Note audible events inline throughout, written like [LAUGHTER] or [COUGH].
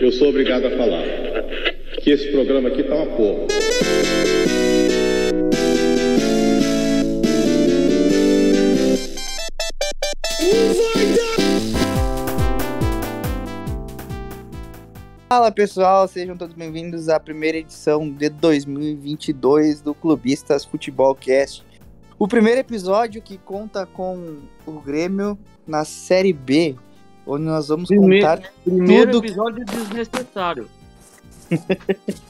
Eu sou obrigado a falar que esse programa aqui tá uma porra. Fala pessoal, sejam todos bem-vindos à primeira edição de 2022 do Clubistas Futebol Cast. O primeiro episódio que conta com o Grêmio na Série B, onde nós vamos Primeiro- contar Primeiro Tudo- episódio desnecessário. [LAUGHS]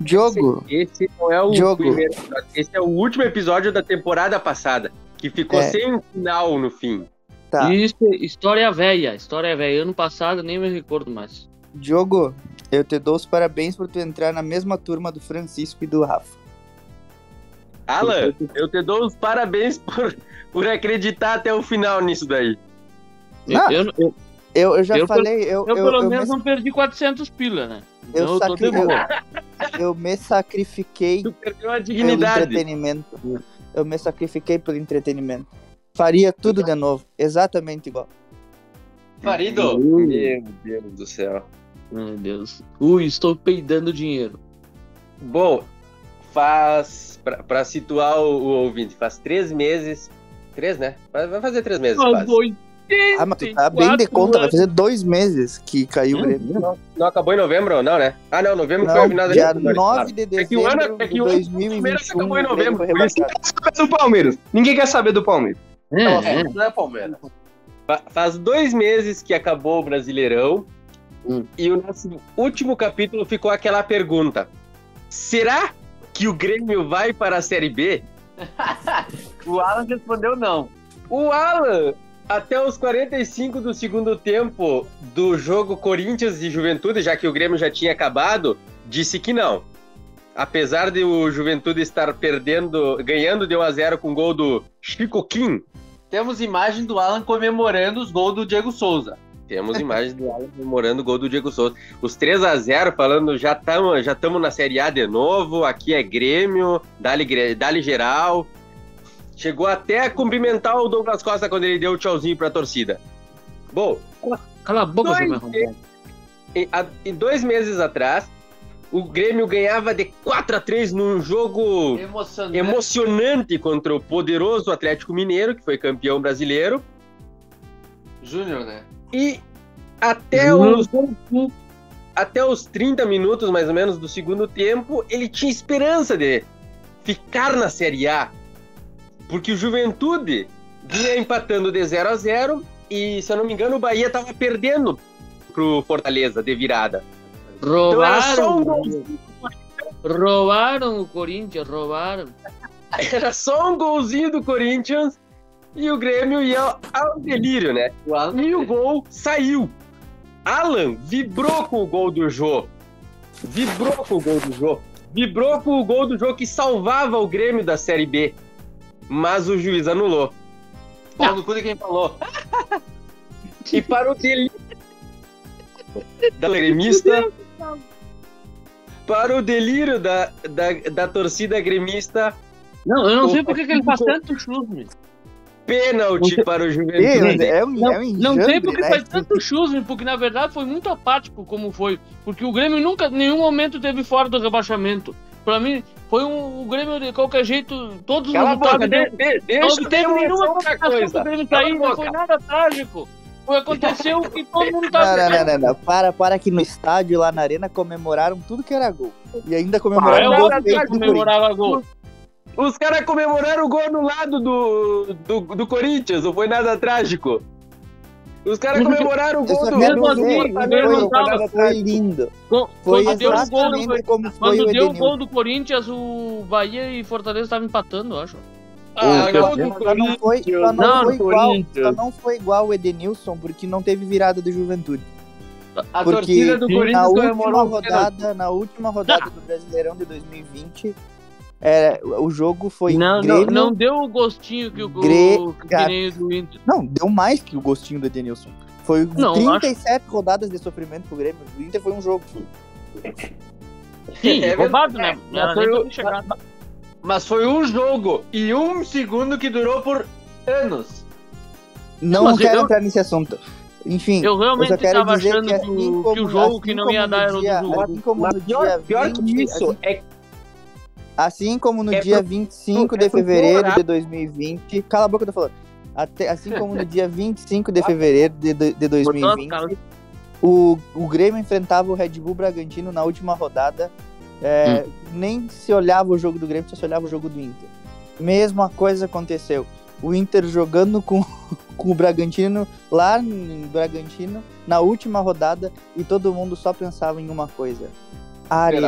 Diogo. Esse não é o Diogo. primeiro episódio. Esse é o último episódio da temporada passada, que ficou É. sem um final no fim. Tá, Isso, história velha. História velha. Ano passado nem me recordo mais. Diogo, eu te dou os parabéns por tu entrar na mesma turma do Francisco e do Rafa. Alan, eu te dou os parabéns por, por acreditar até o final nisso daí. Não, eu, eu, Eu, eu já Eu falei, eu, eu eu, pelo eu menos me, não perdi 400 pila, né? eu, Então eu, tô sacri- eu me sacrifiquei Tu perdeu a pelo dignidade. entretenimento. Eu me sacrifiquei pelo entretenimento. Faria tudo de novo, exatamente igual. Marido, meu Deus do céu. Meu Deus. Ui, estou peidando dinheiro. Bom, faz. Pra, pra situar o, o ouvinte, faz três meses. Três, né? Vai fazer três meses quase. Ah, mas tu tá bem de conta, vai fazer dois meses que caiu o Grêmio. Não, não acabou em novembro, não, né? Ah, não, novembro foi a Não, final da dia Libertadores, 9 claro. de É que o ano- dezembro é que o ano do 2021, Palmeiras acabou em novembro, foi por isso que rebaixado. do Palmeiras. Ninguém quer saber do Palmeiras. É, é. Não é Palmeiras. Fa- Faz dois meses que acabou o Brasileirão Hum. e o nosso último capítulo ficou aquela pergunta: será que o Grêmio vai para a Série B? [LAUGHS] O Alan respondeu não. O Alan, até os 45 do segundo tempo do jogo Corinthians e Juventude, já que o Grêmio já tinha acabado, disse que não. Apesar de o Juventude estar perdendo, ganhando de 1 a 0 com gol do Chico Kim, Temos imagem do Alan comemorando os gols do Diego Souza. Temos [LAUGHS] imagens do Alan comemorando o gol do Diego Souza. Os 3 a 0 falando, já estamos já tamo na Série A de novo, aqui é Grêmio, dali, dali geral. Chegou até a cumprimentar o Douglas Costa quando ele deu o tchauzinho pra torcida. Bom, Cala a boca, Dois seu em, há- em dois meses atrás, o Grêmio ganhava de 4 a 3 num jogo Emocionante. emocionante contra o poderoso Atlético Mineiro, que foi campeão brasileiro. Júnior, né? E até os até os 30 minutos, mais ou menos, do segundo tempo, ele tinha esperança de ficar na Série A. Porque o Juventude vinha empatando de 0 a 0 e, se eu não me engano, o Bahia estava perdendo pro Fortaleza de virada. Então era só um Roubaram. Roubaram o Corinthians, roubaram. [LAUGHS] Era só um golzinho do Corinthians e o Grêmio ia ao delírio, né? E o gol saiu. Alan vibrou com o gol do Jô. Vibrou com o gol do Jô. Vibrou com o gol do Jô que salvava o Grêmio da Série B. Mas o juiz anulou. Pau no cu de quem falou. [LAUGHS] E para o delírio da gremista, para o delírio da, da, da torcida gremista, Não, eu não sei por que ele faz tanto chusme. pênalti para o Juventude. É um, Não, é um não sei enjambre, porque né? faz tanto chusme, porque na verdade foi muito apático como foi. Porque o Grêmio nunca, em nenhum momento teve fora do rebaixamento. Pra mim, foi um, o Grêmio de qualquer jeito, todos os Cala boca, resultados. de, deu- de, deixa não teve nenhuma outra complicação do coisa. Grêmio cair, não boca. foi nada trágico. Foi, aconteceu que todo mundo Não, tá. não, não, não, não. Para, para que no estádio lá na arena comemoraram tudo que era gol. E ainda Ah, comemoraram o gol Corinthians. comemorava gol. Os caras comemoraram o gol no lado do, do, do Corinthians, não foi nada trágico. Os caras comemoraram o gol do, quero do, dizer, do o foi, Grêmio Fortaleza, não tava- foi lindo. Quando Foi quando deu o gol do como Quando deu o gol do Corinthians, o Bahia e Fortaleza estavam empatando, eu acho. Ah, gol do Só não foi, só não Não, foi do igual, só não foi igual o Edenilson, porque não teve virada de juventude. A Porque torcida do Na Corinthians última o pênalti. rodada, na última rodada do Brasileirão de 2020, é, o jogo foi não, não, Grêmio. não deu o gostinho que o gol Gre- que nem o do Inter. Não, deu mais que o gostinho do Edenilson. Foi Não, 37 rodadas de sofrimento pro Grêmio. O Inter foi um jogo. Sim, É roubado, né? Não era Foi o-. Mas foi um jogo e um segundo que durou por anos. Não Mas quero eu- entrar nesse assunto. Enfim, Eu realmente tava dizer achando que assim que o jogo assim que não como ia dar era o jogo. assim como Mas pior, pior que 20, isso assim, é Assim como no É dia pro- 25 é de pro fevereiro Colorado. de 2020. Cala a boca, eu tô falando. Até, assim como no dia [LAUGHS] 25 de fevereiro de, de, de 2020, o, o Grêmio enfrentava o Red Bull Bragantino na última rodada. É, Nem se olhava o jogo do Grêmio, só se olhava o jogo do Inter. Mesma coisa aconteceu. O Inter jogando com, [LAUGHS] com o Bragantino lá em Bragantino na última rodada e todo mundo só pensava em uma coisa: Arerê.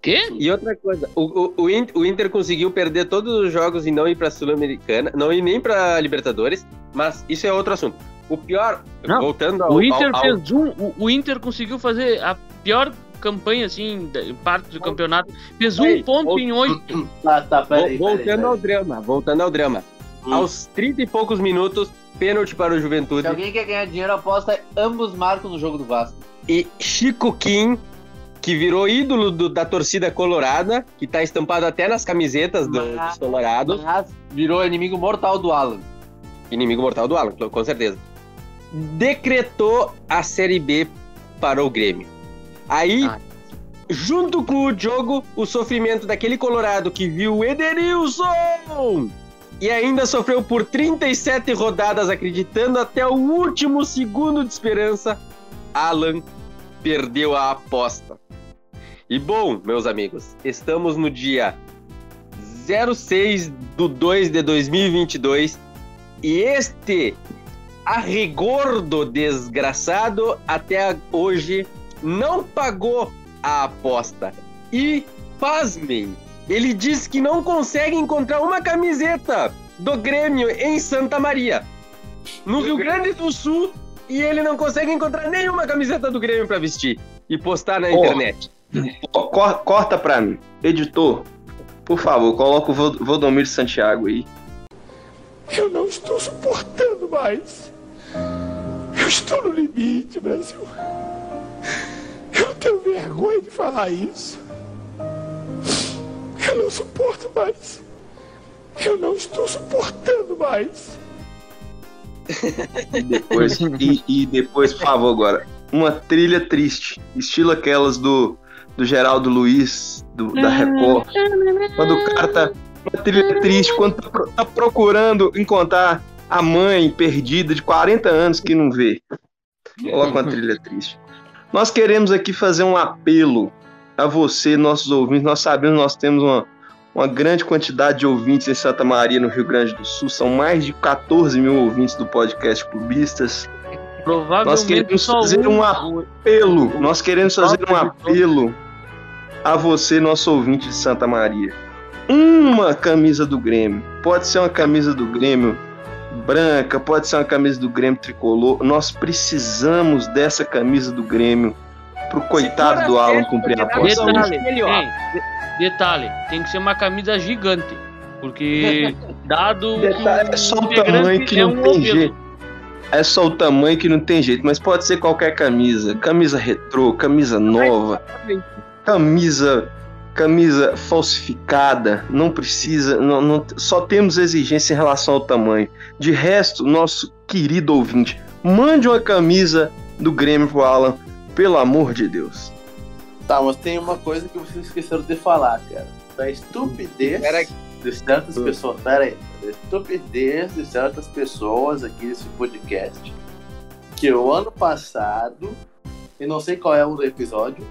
Quê? E outra coisa, o, o, o In- o Inter conseguiu perder todos os jogos e não ir pra Sul-Americana, não ir nem pra Libertadores, mas isso é outro assunto. O pior, Não, voltando ao, O Inter ao- ao- fez um. O, o Inter conseguiu fazer a pior campanha, assim, parte do campeonato. Fez um ponto em oito. Tá, [CLEARS THROAT] tá, peraí. Vol- voltando peraí, ao peraí. drama, voltando ao drama. Hum. Aos 30 e poucos minutos, pênalti para o Juventude. Se alguém quer ganhar dinheiro, aposta ambos marcam no jogo do Vasco. E Chico Kim, que virou ídolo do- da torcida colorada, que tá estampado até nas camisetas do- Mas- dos colorados. Mas virou inimigo mortal do Alan. Inimigo mortal do Alan, com certeza. Decretou a Série B para o Grêmio. Aí, Ah. junto com o jogo, o sofrimento daquele colorado que viu o Edenilson! E ainda sofreu por 37 rodadas, acreditando até o último segundo de esperança. Alan perdeu a aposta. E bom, meus amigos, estamos no dia 06 do 2 de 2022 e este arregordo desgraçado até hoje não pagou a aposta. E, pasmem, ele diz que não consegue encontrar uma camiseta do Grêmio em Santa Maria, no Rio Grande do Sul, e ele não consegue encontrar nenhuma camiseta do Grêmio para vestir e postar na internet. Corta pra mim. Editor, por favor, coloca o Valdomiro Santiago aí. Eu não estou suportando mais. Eu estou no limite, Brasil. Eu tenho vergonha de falar isso. Eu não suporto mais. Eu não estou suportando mais. E depois, e, e depois, por favor, agora. Uma trilha triste, estilo aquelas do, do Geraldo Luiz, do- da Record. Quando o cara tá. Uma trilha triste, quando tá, tá procurando encontrar a mãe perdida de 40 anos que não vê. Coloca uma trilha triste. Nós queremos aqui fazer um apelo a você, nossos ouvintes. Nós sabemos que nós temos uma, uma grande quantidade de ouvintes em Santa Maria, no Rio Grande do Sul. São mais de 14 mil ouvintes do podcast Clubistas. Provavelmente Nós queremos fazer um apelo. Nós queremos fazer um apelo a você, nosso ouvinte de Santa Maria. Uma camisa do Grêmio. Pode ser uma camisa do Grêmio branca, pode ser uma camisa do Grêmio tricolor. Nós precisamos dessa camisa do Grêmio pro coitado do Alan cumprir a aposta. Detalhe, tem, de- detalhe, tem que ser uma camisa gigante. Porque, [LAUGHS] dado Detalhe, é só o tamanho que é não um tem jeito. É só o tamanho que não tem jeito, mas pode ser qualquer camisa. Camisa retrô, camisa nova, camisa camisa falsificada, não precisa, não, não- só temos exigência em relação ao tamanho. De resto, nosso querido ouvinte, mande uma camisa do Grêmio pro Alan, pelo amor de Deus. Tá, mas tem uma coisa que vocês esqueceram de falar, cara. Da estupidez Pera de certas pessoas. Pera aí. Da estupidez de certas pessoas aqui nesse podcast. Que o ano passado, e não sei qual é o episódio,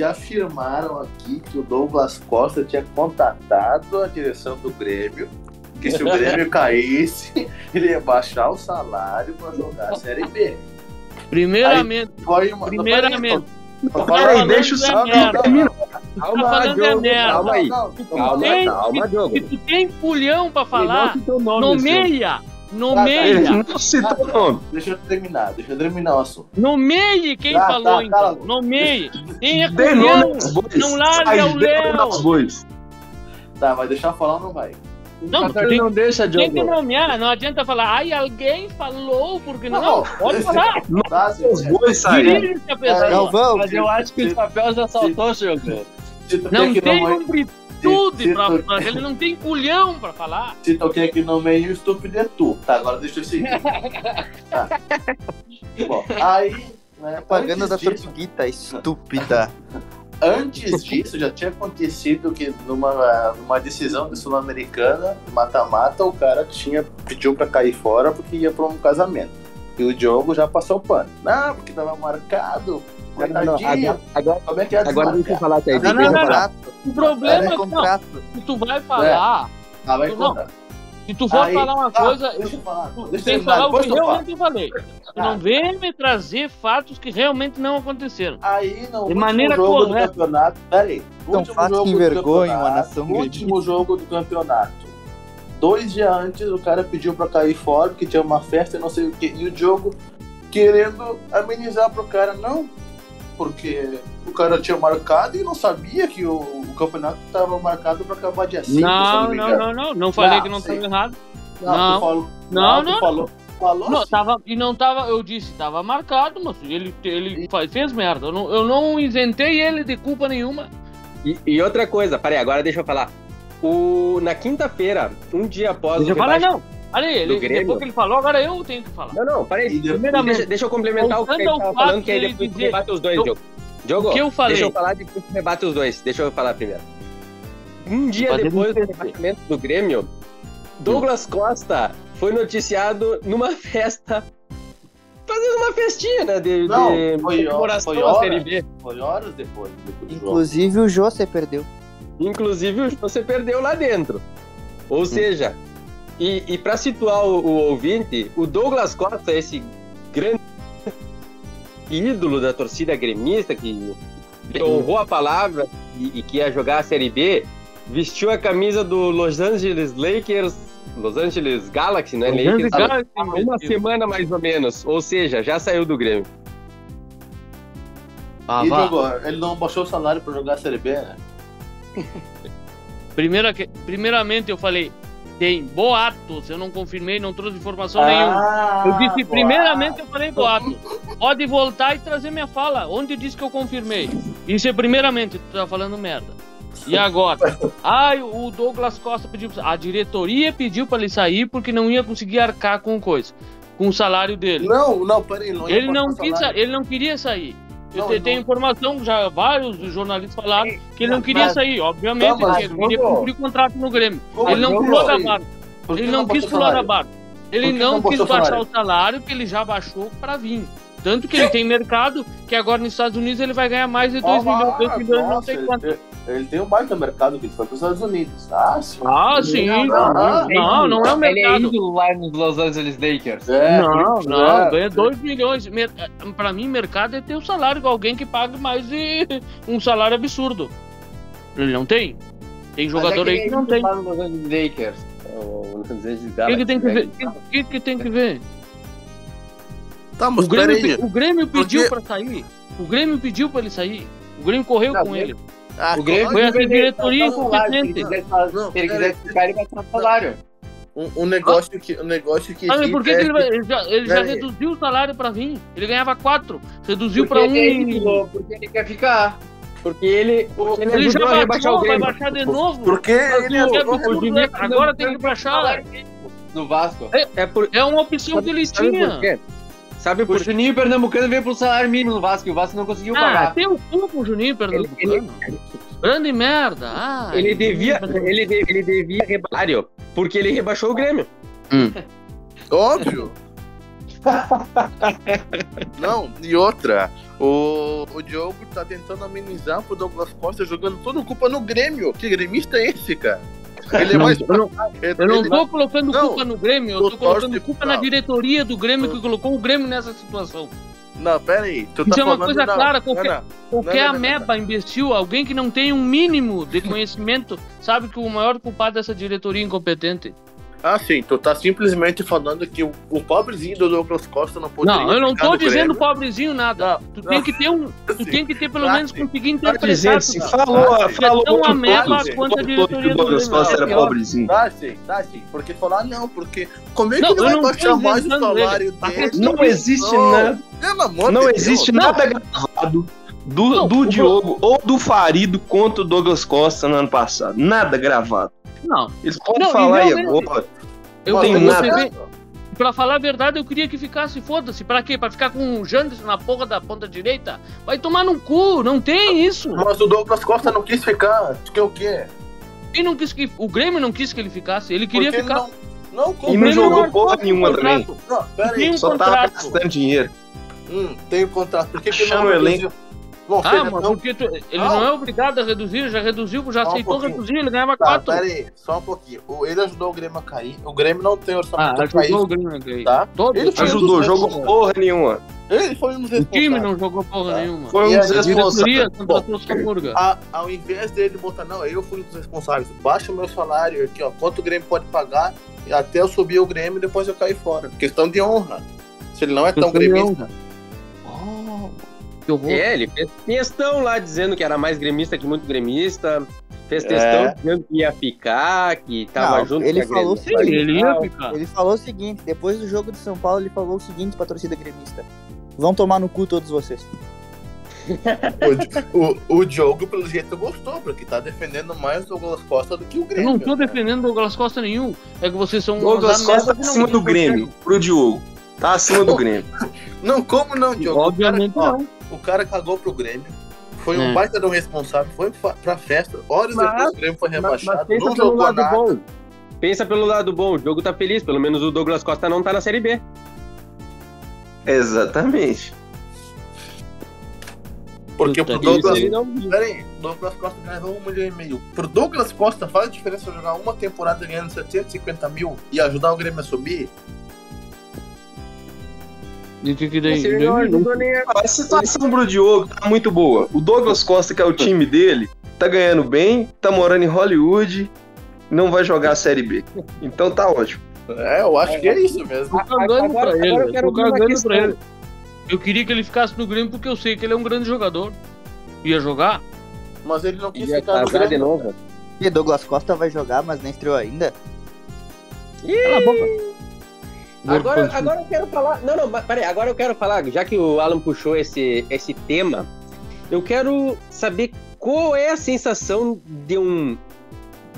que afirmaram aqui que o Douglas Costa tinha contatado a direção do Grêmio. Que se o [LAUGHS] Grêmio caísse, ele ia baixar o salário pra jogar a Série B. Primeiramente, Foi uma. não, aí, primeiramente, tô Peraí, falando- deixa o Não, Sal não, terminar. Calma, é Diogo, calma aí. Não, não, Calma, calma, se, Diogo. se tu tem pulhão pra falar, não citou nome, seu. Nomeia, Ele nomeia, não citou o nome. Deixa eu terminar, deixa eu terminar o assunto. nomeie quem Tá, falou tá, a então, nomeie. Quem é aos bois. não larga o Léo. Tá, vai deixar falar ou não vai? Não, tem, não deixa, tem que nomear, não adianta falar, ai, alguém falou, porque não, Não, pode falar, Tá, se, Os bois saíram. Mas eu acho que o chapéu já saltou, tu Não tem que tem não um bri- atitude se pra tu- falar, ele não tem culhão pra falar. Se toquei aqui no meio, estúpido é tu. Tá, agora deixa eu seguir. [LAUGHS] Tá. Bom, aí. Né, Propaganda da disso- Tortuguita, estúpida. Antes disso, já tinha acontecido que numa, numa decisão de Sul-Americana, mata-mata, o cara tinha, pediu pra cair fora porque ia pra um casamento. E o Diogo já passou o pano. Não, porque tava marcado. Não, não, não, Coitadinho. agora, agora, Como é que é agora deixa eu falar, Thaís. Não, não, não. Contrato, O problema é é que não, se tu vai falar, Ah, vai Não. contar. se tu for Aí- falar uma tá, coisa, Deixa eu falar. tu Deixa eu tem que falar o que eu realmente falei. Tu Tá. não vem me trazer fatos que realmente não aconteceram. Aí, no De maneira jogo correta. do campeonato. Peraí. Então, último fatos jogo que do envergonham a campeonato, nação Último jogo do campeonato. Dois dias antes, o cara pediu pra cair fora, porque tinha uma festa e não sei o que. E o Diogo querendo amenizar pro cara. Não, porque o cara tinha marcado e não sabia que o, o campeonato tava marcado pra acabar dia 5. se eu Não, não, engano. não, não. Não falei Não, que não estava errado. Não, Não. tu falou. Não, tu não. Falou, falou Não, sim. tava, e não tava, eu disse, tava marcado, mas ele, ele fa- fez merda. Eu não, eu não isentei ele de culpa nenhuma. E, e outra coisa, peraí, agora deixa eu falar. O, na quinta-feira, um dia após Deixa o eu falar, não. Olha aí, ele, depois que ele falou, agora eu tenho que falar. Não, não, peraí. Depois- Primeiramente, Deixa, deixa eu complementar o que ele tava falando, que aí depois dizer- rebate os dois, eu- Diogo. Diogo, o que eu falei? deixa eu falar depois tu rebate os dois. Deixa eu falar primeiro. Um dia depois do rebaixamento do Grêmio, Douglas Costa foi noticiado numa [LAUGHS] festa, fazendo uma festinha, né, de, Não, de foi- comemoração foi da hora. Série B. Foi horas depois do jogo. Inclusive o José perdeu. Inclusive, o- você perdeu lá dentro. Hum. Ou seja, e, e para situar o, o ouvinte, o Douglas Costa, esse grande ídolo da torcida gremista que, que honrou a palavra e, e que ia jogar a Série B, vestiu a camisa do Los Angeles Lakers, Los Angeles Galaxy, né? Los Lakers, Galaxy, há uma semana mais ou menos. Ou seja, já saiu do Grêmio. Ah, e jogou. Ele não baixou o salário pra jogar a Série B, né? Primeira, primeiramente eu falei, tem boatos, eu não confirmei, não trouxe informação nenhuma. Ah, Eu disse, boa. primeiramente eu falei boato. [LAUGHS] Pode voltar e trazer minha fala. Onde eu disse que eu confirmei? Isso é primeiramente, tu tá falando merda. E agora? [LAUGHS] Ai, o Douglas Costa pediu. A diretoria pediu pra ele sair porque não ia conseguir arcar com coisa. Com o salário dele. Não, não, peraí. Não Ele não, quis, ele não queria sair. Eu Não, te- não. tenho informação, já vários jornalistas falaram que ele não Não, queria mas- sair, obviamente, Não, ele queria cumprir o contrato no Grêmio. Ele não não pulou da barra. Ele não quis baixou o pular da barra. Ele não, não quis baixar salário? o salário que ele já baixou pra vir. Tanto que ele tem mercado, que agora nos Estados Unidos ele vai ganhar mais de 2 Ah, milhões, 2 milhões, não sei quanto. Ele- ele tem um baita mercado que ele foi para os Estados Unidos. Ah, sim. Ah, sim. Não, Não, não, não, não é o Ele é mercado. ídolo lá nos Los Angeles Lakers. É, Não, não, é, ganha 2 milhões. Mer- Pra mim, mercado é ter o salário de alguém que pague mais de [LAUGHS] um salário absurdo. Ele não tem? Tem jogador aí que não tem. Los Angeles Lakers. O Los Angeles O que, tem que né? ver? O que, que tem que ver? Tá, mas O Grêmio, o Grêmio pediu Porque- pra sair. O Grêmio pediu pra ele sair. O Grêmio correu Não, com o ele. Ah, O Grêmio vai diretoria Se incompetente. ele quiser, Não, se ele quiser ficar, ele vai ter um salário. Um, um negócio que, um negócio que Ah, mas por que, é que ele, vai- ele já, ele já Peraí. reduziu o salário pra vir? Ele ganhava 4, reduziu Porque pra ele é 1. ídolo, porque ele quer ficar. Porque ele, porque ele, ele já o baixou, vai baixar de novo. Porque ele agora tem que baixar. No Vasco. É, por, É uma opção que ele sabe tinha. Sabe O por quê? Juninho Pernambucano veio pro salário mínimo no Vasco e o Vasco não conseguiu Ah, pagar. tem o cu com o Juninho Pernambucano. Grande merda. Ah, Ele devia, ele, de- ele devia rebaixar, porque ele rebaixou o Grêmio. [LAUGHS] Óbvio. [LAUGHS] Não, e outra, o, o Diogo tá tentando amenizar pro Douglas Costa jogando toda a culpa no Grêmio. Que gremista é esse, cara? Ele é Não, mais. eu não- Eu não tô colocando Não, culpa no Grêmio, eu tô colocando culpa na diretoria do Grêmio que colocou o Grêmio nessa situação. Não, pera aí. Tu tá Isso é uma coisa clara, qualquer- não. Qualquer ameba, imbecil, alguém que não tem um mínimo de conhecimento, sabe que o maior culpado dessa diretoria é incompetente. Ah, sim, tu tá simplesmente falando que o, o pobrezinho do Douglas Costa não poderia Não, eu não tô dizendo Grêmio. pobrezinho nada. Não, Tu não. tem que ter um, [LAUGHS] tu Sim. tem que ter pelo Ah, menos sim. conseguir interpretar. se tudo. falou, Ah, sim. falou É tão todos, quanto a diretoria que o do Douglas. Costa É era pior. pobrezinho. Tá sim, tá sim. Porque falar não, porque como é que Não, vai não tô baixar mais o salário ele. A dele? Não existe Não, nada. Pelo amor Não existe nada gravado do, Não, do o Diogo ou do Farido contra o Douglas Costa no ano passado. Nada gravado. Não, Eles podem Não, e falar realmente- agora. eu Não tenho tem você nada. Pra falar a verdade, eu queria que ficasse, foda-se. Pra quê? Pra ficar com o Janderson na porra da ponta direita? Vai tomar no cu, não tem isso. Mas o Douglas Costa não quis ficar. Tu quer o quê? Quem não quis que. O Grêmio não quis que ele ficasse. Ele queria Porque ele ficar. Não, não, E como? não Grêmio jogou não porra nenhuma também. Não, pera Tem aí. um Só tava contrato. gastando dinheiro. Hum, tem um contrato. Por que, que Chama não o elenco. Bom, Ah, seja, mas não- porque tu- ele Não. não é obrigado a reduzir, já reduziu, já Só um aceitou pouquinho. reduzir, ele ganhava Tá, quatro. pera aí, só um pouquinho. O- Ele ajudou o Grêmio a cair. O Grêmio não tem Ah, orçamento cair. ajudou o Grêmio a cair. Tá? Todo. Ele um Ajudou, jogou porra nenhuma. Ele foi um dos O time não jogou porra Tá. nenhuma. Foi um dos responsáveis. A- ao invés dele botar, não, eu fui um dos responsáveis, baixa o meu salário aqui, ó, quanto o Grêmio pode pagar, até eu subir o Grêmio e depois eu cair fora. Questão de honra. Se ele não é tão gremista. Oh, que horror. É, ele fez questão lá dizendo que era mais gremista que muito gremista. Fez É. questão dizendo que ia ficar, que tava Não, junto ele com a falou Grêmio. sim, ele ia ficar. Ele falou o seguinte, depois do jogo de São Paulo, ele falou o seguinte pra torcida gremista. Vão tomar no cu todos vocês. [LAUGHS] O, o Diogo, pelo jeito, gostou, porque tá defendendo mais o Douglas Costa do que o Eu Grêmio. não tô né? defendendo o Douglas Costa nenhum. É que vocês são Douglas Costa tá acima do Grêmio, pro Diogo. Tá acima do [LAUGHS] Grêmio. Não, como não, Diogo? Obviamente o cara, ó, não. O cara cagou pro Grêmio. Foi um É. baita de um responsável, foi pra festa. Horas Mas- depois o Grêmio foi rebaixado, mas pensa não pelo jogou lado nada. bom. Pensa pelo lado bom, o jogo tá feliz, pelo menos o Douglas Costa não tá na Série B. Exatamente. Porque Puta pro Douglas. Não- Pera aí, Douglas Costa ganhou um milhão e meio. Pro Douglas Costa faz a diferença jogar uma temporada ganhando 750 mil e ajudar o Grêmio a subir? E o que que daí? Não nem a- A situação pro Diogo tá muito boa. O Douglas Costa, que é o time dele, tá ganhando bem, tá morando em Hollywood, não vai jogar a Série B. Então tá ótimo. É, eu acho que é isso mesmo. Tô cagando Agora- pra agora ele. eu quero pra ele. Eu queria que ele ficasse no Grêmio porque eu sei que ele é um grande jogador. Ia jogar? Mas ele não quis Ia ficar no casar de Grêmio. novo. E Douglas Costa vai jogar, mas nem estreou ainda. Cala a boca. Agora, agora eu quero falar. Não, não, mas peraí, agora eu quero falar, já que o Alan puxou esse, esse tema, eu quero saber qual é a sensação de um.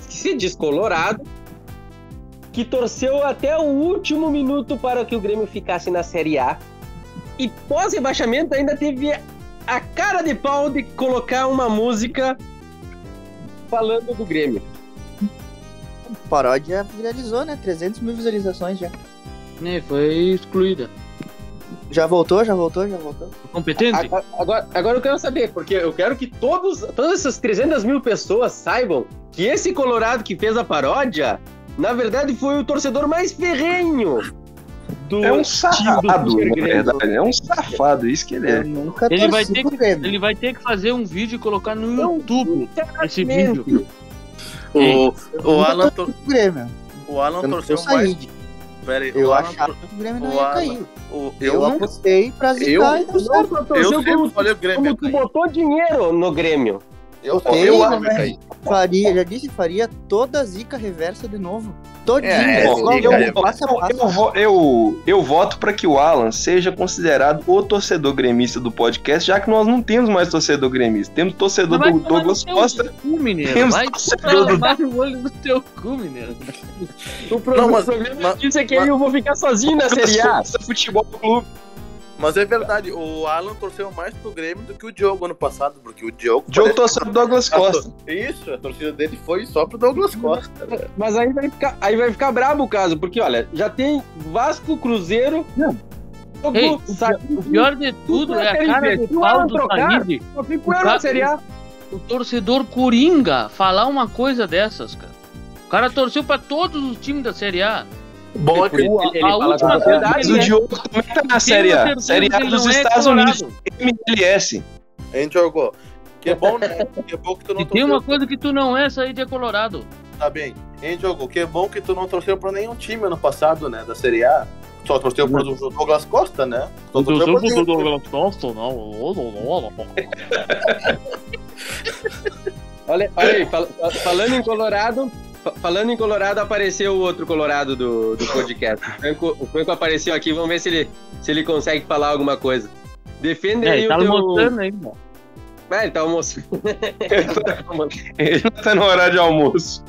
Se descolorado, que torceu até o último minuto para que o Grêmio ficasse na Série A. E pós-rebaixamento ainda teve a cara de pau de colocar uma música falando do Grêmio. Paródia viralizou, né? 300 mil visualizações já. Né, foi excluída. Já voltou, já voltou, já voltou. Competente? Agora, agora, agora eu quero saber, porque eu quero que todos, todas essas 300 mil pessoas saibam que esse Colorado que fez a paródia, na verdade, foi o torcedor mais ferrenho do É um safado, na Grêmio. verdade. É um safado, isso que ele é. nunca Ele vai, ter que, ele vai ter que fazer um vídeo e colocar no Não, YouTube esse vídeo. O, o Alan, o Alan torceu eu mais. Pera aí, Eu Alan achava que o Grêmio não ia cair. o- Eu, eu apostei pra zicar eu- e deu certo. só Eu torceu sempre como, falei o Grêmio como tu botou dinheiro no Grêmio. Eu, ia cair. Faria, já disse, faria toda a zica reversa de novo. Todinha. É, Eu, eu vo- eu, eu voto para que o Alan seja considerado o torcedor gremista do podcast, já que nós não temos mais torcedor gremista. Temos torcedor do Douglas Costa. Cu, mineiro. Temos Vai torcedor do- no olho do teu cu, mineiro. O pro- Não, mas- disso é que aí eu vou ficar sozinho na Série A. Futebol Clube. Mas é verdade, o Alan torceu mais pro Grêmio do que o Diogo ano passado, porque o Diogo. Diogo torceu pro Douglas tor- Costa. Isso, a torcida dele foi só pro Douglas Costa. né? Mas aí vai ficar, aí vai ficar brabo o caso, porque olha, já tem Vasco, Cruzeiro. Ei, o pior, Saíde, o pior de tudo é a cara de pau do fica o com ela cara- na Série A. O torcedor Coringa falar uma coisa dessas, cara. O cara torceu pra todos os times da Série A. Bom é que Ele, ele a fala com ele o é- Diogo também tá na Série A. Série A dos é Estados. Unidos. MLS. a gente jogou. Que bom, né? Que bom que tu não E tem uma coisa que tu não é sair de Colorado. Tá bem. A gente jogou. Que bom que tu não torceu pra nenhum time ano passado, né? Da Série A. Só torceu pro Douglas Costa, né? Só torceu pro nenhum. Costa, não. [LAUGHS] Olha, olha aí, fal- fal- falando em Colorado, falando em Colorado, apareceu o outro Colorado do, do podcast. O Franco, o Franco apareceu aqui, vamos ver se ele, se ele consegue falar alguma coisa. Defende É, aí ele o tá teu, mostrando aí, mano. Ah, ele tá almoçando. [LAUGHS] Ele não tá no horário de almoço.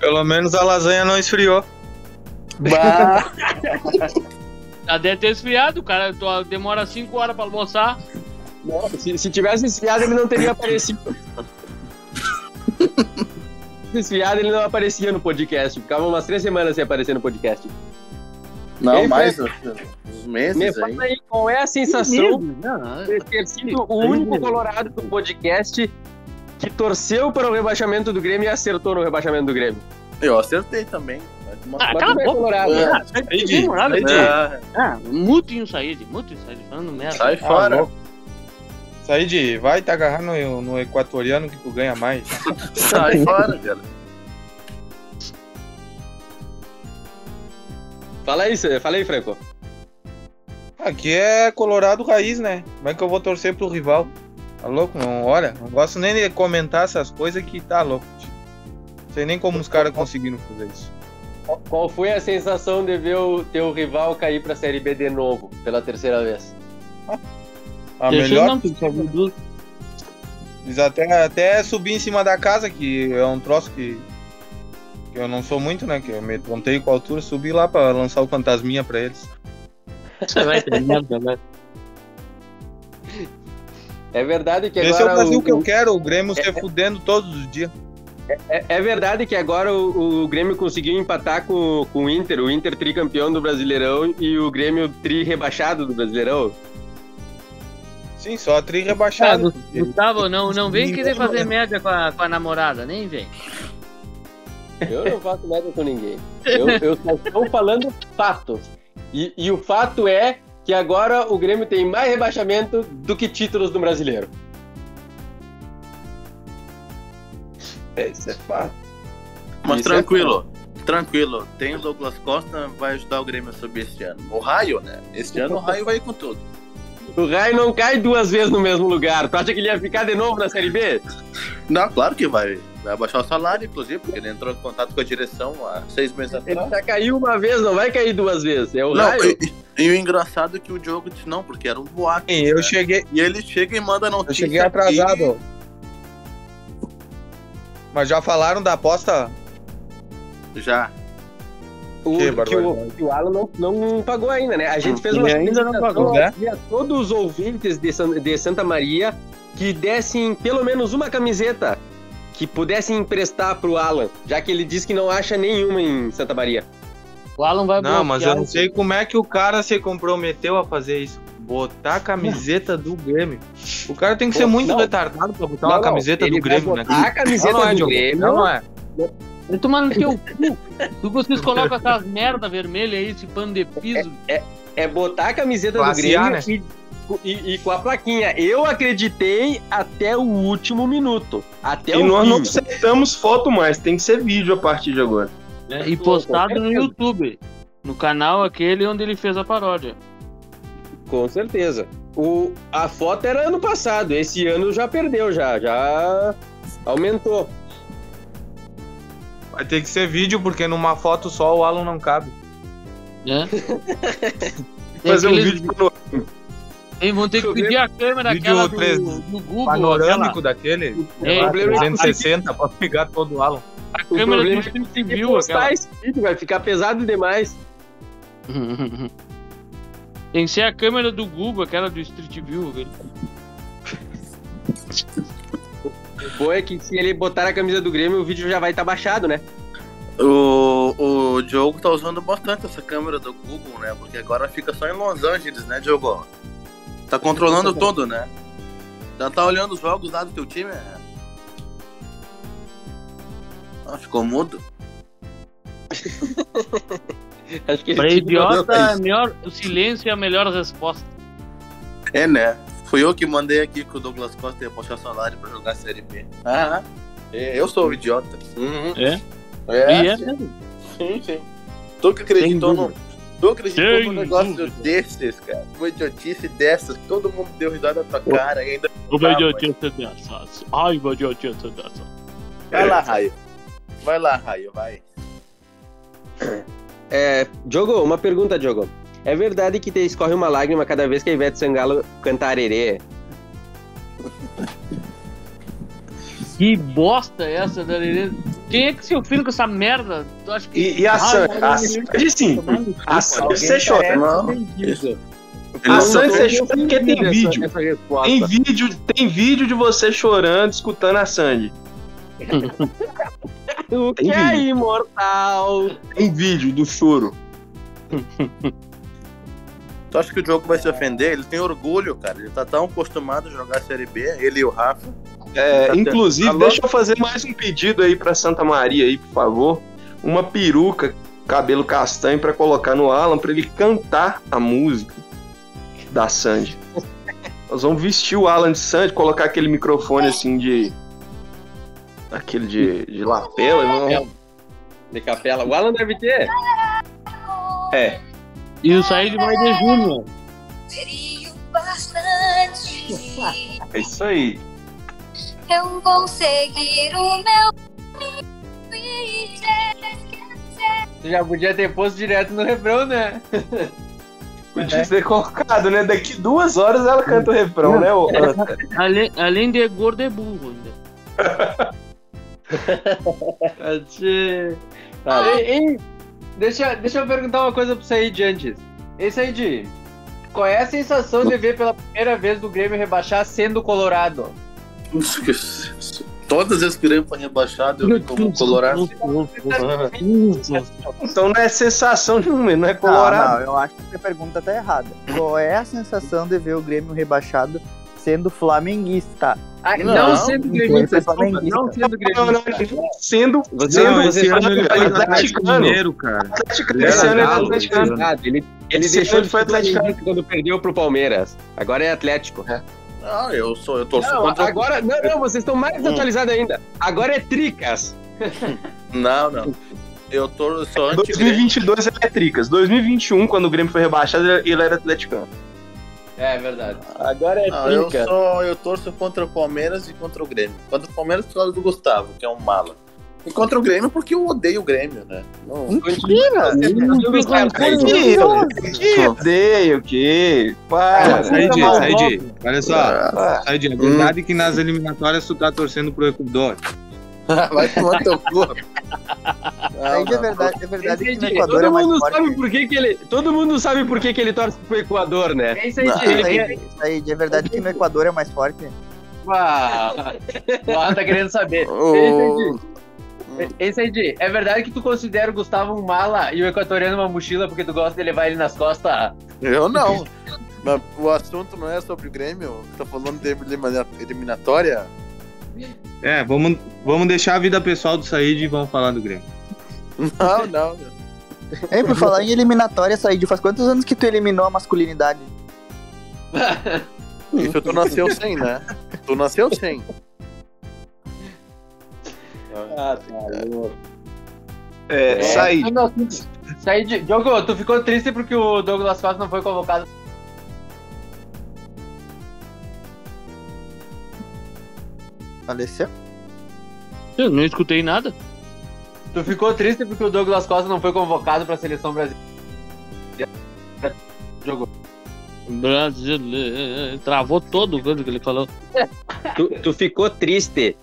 Pelo menos a lasanha não esfriou. Bah, Já deve ter esfriado, o cara demora 5 horas pra almoçar. Não, se, se tivesse esfriado, ele não teria aparecido. [LAUGHS] Se esfriado, ele não aparecia no podcast. Ficava umas três semanas sem aparecer no podcast. Não, mais uns meses Me aí. fala aí qual é a sensação Não, de ter sido o único colorado do podcast que torceu para o rebaixamento do Grêmio e acertou no rebaixamento do Grêmio. Eu acertei também. Ah, cala a é boca. colorado, né? Ah, sai de demorado, Sai, cara. Ah, mutem o Said, mutem o Said, falando merda. sai fora. louco. Said, vai te agarrar no, no equatoriano que tu ganha mais. [LAUGHS] sai fora, cara. Fala aí, fala aí, Franco. Aqui é colorado raiz, né? Como é que eu vou torcer pro rival? Tá louco? Não, olha, não gosto nem de comentar essas coisas que tá louco. Não sei nem como os caras conseguiram fazer isso. Qual foi a sensação de ver o teu rival cair pra Série B de novo, pela terceira vez? [LAUGHS] A Deixa melhor não, até, até subir em cima da casa, que é um troço que, que eu não sou muito, né? Que eu me pontei com a altura, subi lá pra lançar o fantasminha pra eles. Você vai ter merda, né? É verdade que Esse é o agora Brasil o- que eu quero, o Grêmio se fudendo todos os dias. É, é verdade que agora o, o Grêmio conseguiu empatar com, com o Inter, o Inter tricampeão do Brasileirão e o Grêmio tri rebaixado do Brasileirão. Sim, só a tri Ah, rebaixado. Gu- Gustavo, não, não vem querer fazer média com a, com a namorada, nem vem. Eu não faço nada com ninguém. Eu, [LAUGHS] eu só estou falando fatos. E, e o fato é que agora o Grêmio tem mais rebaixamento do que títulos do Brasileiro. É, isso é fato. Mas Isso é tranquilo, tranquilo. Tem o Douglas Costa, vai ajudar o Grêmio a subir este ano. O raio, né? Este ano o raio vai com tudo. O Raio não cai duas vezes no mesmo lugar. Tu acha que ele ia ficar de novo na Série B? Não, claro que vai. Vai abaixar o salário, inclusive, porque ele entrou em contato com a direção há seis meses Ele atrás. já caiu uma vez, não vai cair duas vezes. É o Não, Raio. e, e o engraçado é que o Diogo disse não, porque era um boato. Sim, eu né? cheguei, E ele chega e manda eu notícia. cheguei atrasado. Mas já falaram da aposta? Já. O, Que que, o, que o Alan não, não pagou ainda, né? A gente fez Ele uma ainda não pagou, né? a todos os ouvintes de, San- de Santa Maria que dessem pelo menos uma camiseta que pudessem emprestar pro Alan, já que ele disse que não acha nenhuma em Santa Maria. O Alan vai Não, mas eu não sei como é que o cara se comprometeu a fazer isso. Botar a camiseta do Grêmio. O cara tem que ser Pô, muito não. retardado pra botar Não, uma não, camiseta ele do Grêmio, né? botar A camiseta Não, não é, do Diogo. Grêmio Não, não é. Vai tomar no teu cu. Tu vocês colocam essas merda vermelha aí, esse pano de piso. é botar a camiseta Classe do Grêmio A, né? e, e- e com a plaquinha. Eu acreditei até o último minuto. Até E o nós fim. não aceitamos foto mais, tem que ser vídeo a partir de agora. né? E postado no. YouTube. No canal aquele onde ele fez a paródia. Com certeza. O, a foto era ano passado, esse ano já perdeu, já, já aumentou. Vai ter que ser vídeo, porque numa foto só o Alan não cabe. Né? [LAUGHS] Fazer um vídeo pro Hein, vão ter que pedir a câmera Vídeo aquela do, três- do Google. Panorâmico daquele. É, é que- 360 pra pegar todo o Alan. aquela- a O câmera do é Street View. postar Aquela. esse vídeo, vai ficar pesado demais. [LAUGHS] Tem que ser a câmera do Google, aquela do Street View. velho. O bom é que se ele botar a camisa do Grêmio, o vídeo já vai estar baixado, né? O, o Diogo tá usando bastante essa câmera do Google, né? Porque agora fica só em Los Angeles, né, Diogo? Tá controlando tudo, né? Já tá olhando os jogos lá do teu time, né? Ah, ficou mudo. [LAUGHS] Acho que Pra idiota, é melhor, o silêncio é a melhor resposta. É, né? Fui eu que mandei aqui que o Douglas Costa ia puxar salário pra jogar Série B. Ah, é, eu sou o idiota. Uhum. É? É, e é sim, mesmo. sim, sim. Tu que acreditou no. Tu acreditou Sem num negócio dúvida. desses, cara. Uma idiotice dessas. Todo mundo deu risada na tua cara ainda. Uma Ah, idiotice dessas. Ai, uma idiotice dessas. Vai lá, Raio. Vai lá, Raio, vai. É, Diogo, uma pergunta, Diogo. É verdade que te escorre uma lágrima cada vez que a Ivete Sangalo canta arerê. Que bosta é essa da arerê. Quem é que se ofende com essa merda? Eu acho que... E, e a Sandy? Ah, a Sandy sim. A Sandy você chora, não. A Sandy assim, você é chora é porque tem vídeo. Essa, tem vídeo. Tem vídeo de você chorando, escutando a Sandy. [LAUGHS] o que é imortal? Tem vídeo do choro. [LAUGHS] Tu acha que o jogo vai se ofender? Ele tem orgulho, cara. Ele tá tão acostumado a jogar Série B, ele e o Rafa. É, Tá inclusive, tendo- deixa eu fazer mais um pedido aí pra Santa Maria aí, por favor. Uma peruca, cabelo castanho pra colocar no Alan pra ele cantar a música da Sandy. Nós vamos vestir o Alan de Sandy, colocar aquele microfone assim de aquele de, de lapela, e vamos- De capela. O Alan deve ter. é. E o Said vai de Júnior. Frio bastante. É isso aí. Eu vou seguir o meu e esquecer. Tu já podia ter posto direto no refrão, né? [LAUGHS] Podia ser colocado, né? Daqui duas horas ela canta o refrão, né? ô- Além, além de gordo é burro ainda. Tá. Ei, ei, deixa, deixa eu perguntar uma coisa pro Said antes. Ei, Said, qual é a sensação de ver pela primeira vez o Grêmio rebaixar sendo colorado? Todas as vezes que o Grêmio foi rebaixado, eu vi como colorado. Então não é sensação nenhuma, não é Não, colorado. não, eu acho que a pergunta tá errada. Qual é a sensação de ver o Grêmio rebaixado sendo flamenguista? Ah, Não, não, sendo gremista, flamenguista. não sendo gremista. não, sendo, Você- sendo não, ano ele foi Atlético atleticano. Mineiro, cara. Ele esse era ano ele é atleticano. Ah, Ele, deixou de foi ser atleticano. quando perdeu pro Palmeiras. Agora é Atlético. Não, eu sou, eu torço Não, contra. agora. Não, não, vocês estão mais Hum. atualizados ainda. Agora é Tricas. Não, não. Eu tô eu sou anti 2022 ele é Tricas. 2021, quando o Grêmio foi rebaixado, ele era atleticano. É verdade. Agora é Não, eu, sou, eu torço contra o Palmeiras e contra o Grêmio. Contra o Palmeiras por causa do Gustavo, que é um mala. E contra o Grêmio porque eu odeio o Grêmio, né? Não, Mentira! Que odeio, o quê? Para. Said, Said, olha só. Ah, Said, é verdade que nas eliminatórias tu tá torcendo pro Equador. [LAUGHS] vai tomar teu cu. Aí Não, é verdade, é verdade que no. Equador é Todo mais mundo forte. sabe por que, que ele. Todo mundo sabe por que, que ele torce pro Equador, né? É isso aí, Não, Said. Aí, aí, é verdade que no Equador é mais forte. Ah, [LAUGHS] tá querendo saber. O- Ei, Said, é verdade que tu considera o Gustavo um mala e o equatoriano uma mochila porque tu gosta de levar ele nas costas? Eu não. [LAUGHS] Mas o assunto não é sobre o Grêmio. Tá falando de elimina- eliminatória. É, vamos, vamos deixar a vida pessoal do Said e vamos falar do Grêmio. Não, não. Ei, por falar em eliminatória, Said, faz quantos anos que tu eliminou a masculinidade? [LAUGHS] Isso tu nasceu sem, né? Tu nasceu sem. Ah, tá louco. É, saí. Ah, não, tu- Said, Diogo, tu ficou triste porque o Douglas Costa não foi convocado. Faleceu? Eu não escutei nada. Tu ficou triste porque o Douglas Costa não foi convocado pra seleção brasileira. Jogou. Brasileiro. Travou todo o canto que ele falou. Tu, tu ficou triste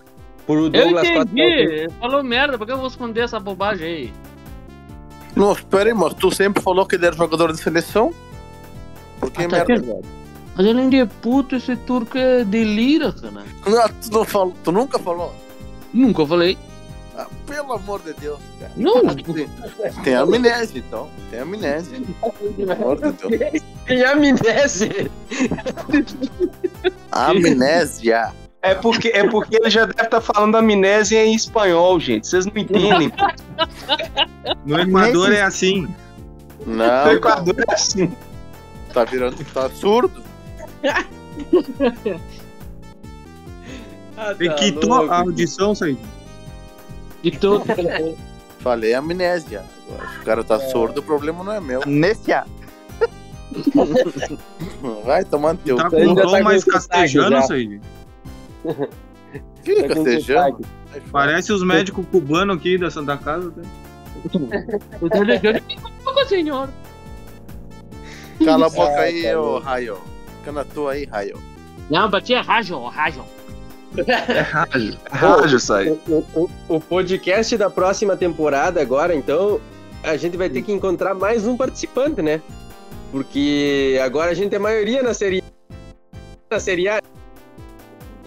por o Eu Douglas Costa. entendi. Ele falou merda, por que eu vou esconder essa bobagem aí? Não, espera aí, mas tu sempre falou que ele era jogador de seleção? Por que Ah, tá merda? aqui. Mas além de puto, esse turco é delira, cara. Não, tu, não falou, tu nunca falou? Nunca falei. Ah, pelo amor de Deus, cara. Não. Tem, amnésia, então. Tem amnésia. Pelo amor de Deus. Tem amnésia. Amnésia. É porque, é porque ele já deve estar falando amnésia em espanhol, gente. Vocês não entendem. No Equador é assim. No Não, Equador é assim. tá virando. Tá surdo. Ah, tá E quitou louco. a audição, Said. Tu, Falei amnésia. Agora, se o cara tá surdo, o problema não é meu. Ano. [LAUGHS] Vai tomar no teu. Tá com um tá tom mais castejano, já. Said. Que [LAUGHS] Tá castejano? Parece os médicos cubanos aqui da Santa Casa. né? eu tô ligando. Senhor. Cala a boca aí, ô Raio. Fica na tua aí, Raio. Não, bati é rádio, rádio. É rádio. É rádio, sai. O, o- o podcast da próxima temporada agora, então, a gente vai ter que encontrar mais um participante, né? Porque agora a gente é maioria na série na série A.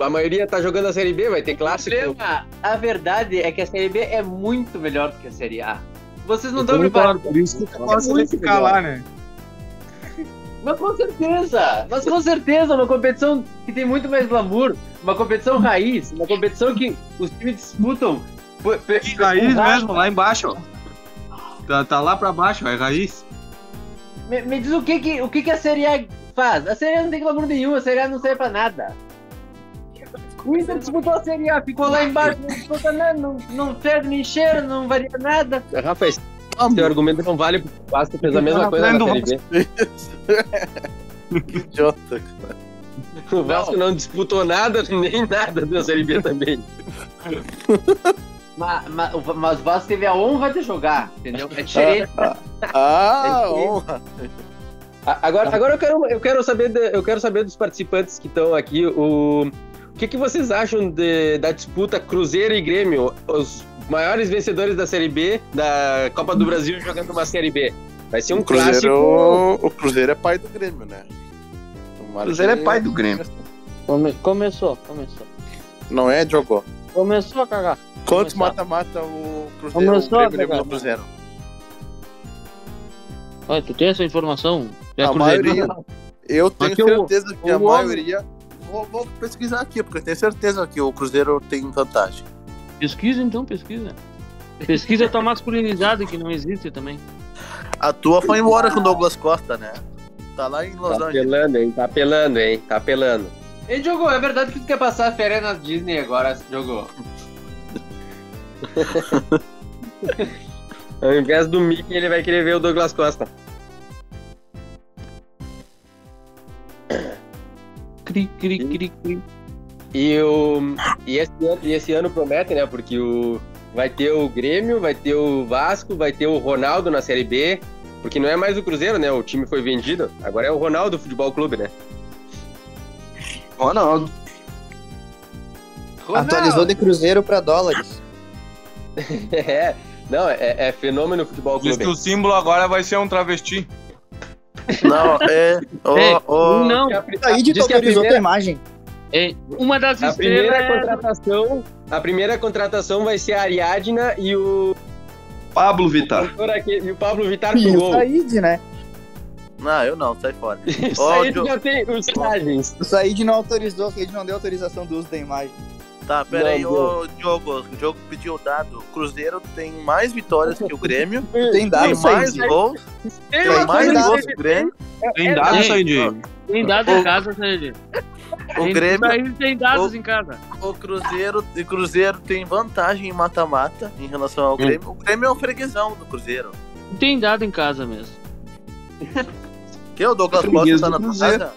A maioria tá jogando a série B, vai ter O clássico. problema, a verdade é que a Série B é muito melhor do que a Série A. Vocês não Eu estão me concordo. parando. Por isso que gosta de muito ficar melhor. lá, né? Mas com certeza, mas com certeza, uma competição que tem muito mais glamour, uma competição raiz, uma competição que os times disputam. Que raiz mesmo, lá embaixo, ó. Tá, tá lá pra baixo, é raiz. Me, me diz o que que, o que que a Série A faz? A Série A não tem glamour nenhum, a Série A não serve pra nada. O Inter disputou a Série A, ficou lá embaixo, não disputa nada, não, não serve nem cheiro, não varia nada. Rafa, esse teu argumento não vale porque o Vasco fez a mesma coisa na série B. Que [LAUGHS] idiota, cara. O Vasco não disputou nada, nem nada da série B também. Mas, mas, o- mas o Vasco teve a honra de jogar, entendeu? É diferente. Ah, É honra. Agora, agora eu, quero, eu, quero saber de- eu quero saber dos participantes que estão aqui. O, o que, que vocês acham de- da disputa Cruzeiro e Grêmio? Os maiores vencedores da Série B, da Copa do Brasil, jogando uma Série B. Vai ser um O Cruzeiro, clássico. o Cruzeiro é pai do Grêmio, né? O Tomara Cruzeiro é que- pai do Grêmio. Come- começou, começou. Não é, jogou. Começou a cagar. Quantos mata-mata o Cruzeiro, o Começou a Grêmio levou no Cruzeiro? Olha, tu tem essa informação? É A Cruzeiro. maioria. Eu tenho o- certeza que a o maioria. Vou, vou pesquisar aqui, porque eu tenho certeza que o Cruzeiro tem vantagem. Pesquisa então, pesquisa. Pesquisa tua masculinidade que não existe também. A tua foi embora com o Douglas Costa, né? Tá lá em Los Tá Angeles. apelando, hein? Tá apelando, hein? Tá apelando. Ei, Diogo, é verdade que tu quer passar férias na Disney agora, Diogo? [LAUGHS] Ao invés do Mickey, ele vai querer ver o Douglas Costa. Cri, cri, cri, cri. E, o, e, esse, ano, e esse ano promete, né? Porque o, vai ter o Grêmio, vai ter o Vasco, vai ter o Ronaldo na Série B. Porque não é mais o Cruzeiro, né? O time foi vendido. Agora é o Ronaldo Futebol Clube, né? Ronaldo. Atualizou de cruzeiro pra dólares. [LAUGHS] É, não, é, é fenômeno Futebol Diz Clube. que o símbolo agora vai ser um travesti. Não, é. Ei, ô, não, Aí de Diz a primeira- tua imagem. É, uma das A primeira estrelas. é- contratação, a primeira contratação vai ser a Ariadna e o, Pablo Vittar. cantor aqui- e o Pablo Vittar E pro o gol. Said, né? Não, eu não, sai fora. [LAUGHS] Aí Diogo. já tem os imagens. O Said não autorizou, o Said não deu autorização do uso da imagem. Tá, pera aí, ô Diogo. O Diogo pediu o dado. O Cruzeiro tem mais vitórias que o Grêmio. [LAUGHS] Tem dado, Tem mais Said. gols. Tem Tem mais gols que o Grêmio. Tem É, dado de. Tem dados em casa, Sérgio. O Grêmio, tem dados o- em casa. o Cruzeiro, o Cruzeiro tem vantagem em mata-mata em relação ao Grêmio. O Grêmio é o freguesão do Cruzeiro. Tem dado em casa mesmo. Que o Douglas Freguês Costa tá na tua casa?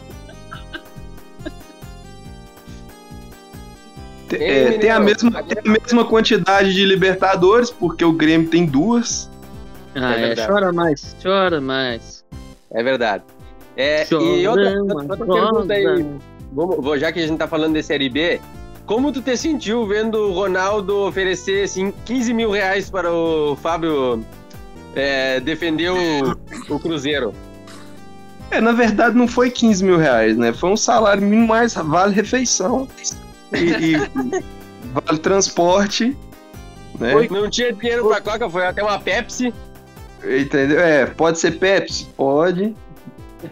Tem, é, tem a mesma, tem a mesma quantidade de Libertadores, porque o Grêmio tem duas. Ah, é, verdade. chora mais, chora mais. É verdade. É, Chora e outra, outra pergunta aí, vamos, já que a gente tá falando de Série B, como tu te sentiu vendo o Ronaldo oferecer assim, 15 mil reais para o Fábio é, defender o, o Cruzeiro? É, na verdade não foi 15 mil reais, né? Foi um salário mínimo mais vale refeição e, e [LAUGHS] vale transporte, né? Não tinha dinheiro pra Coca, foi até uma Pepsi. Entendeu? É, pode ser Pepsi? Pode.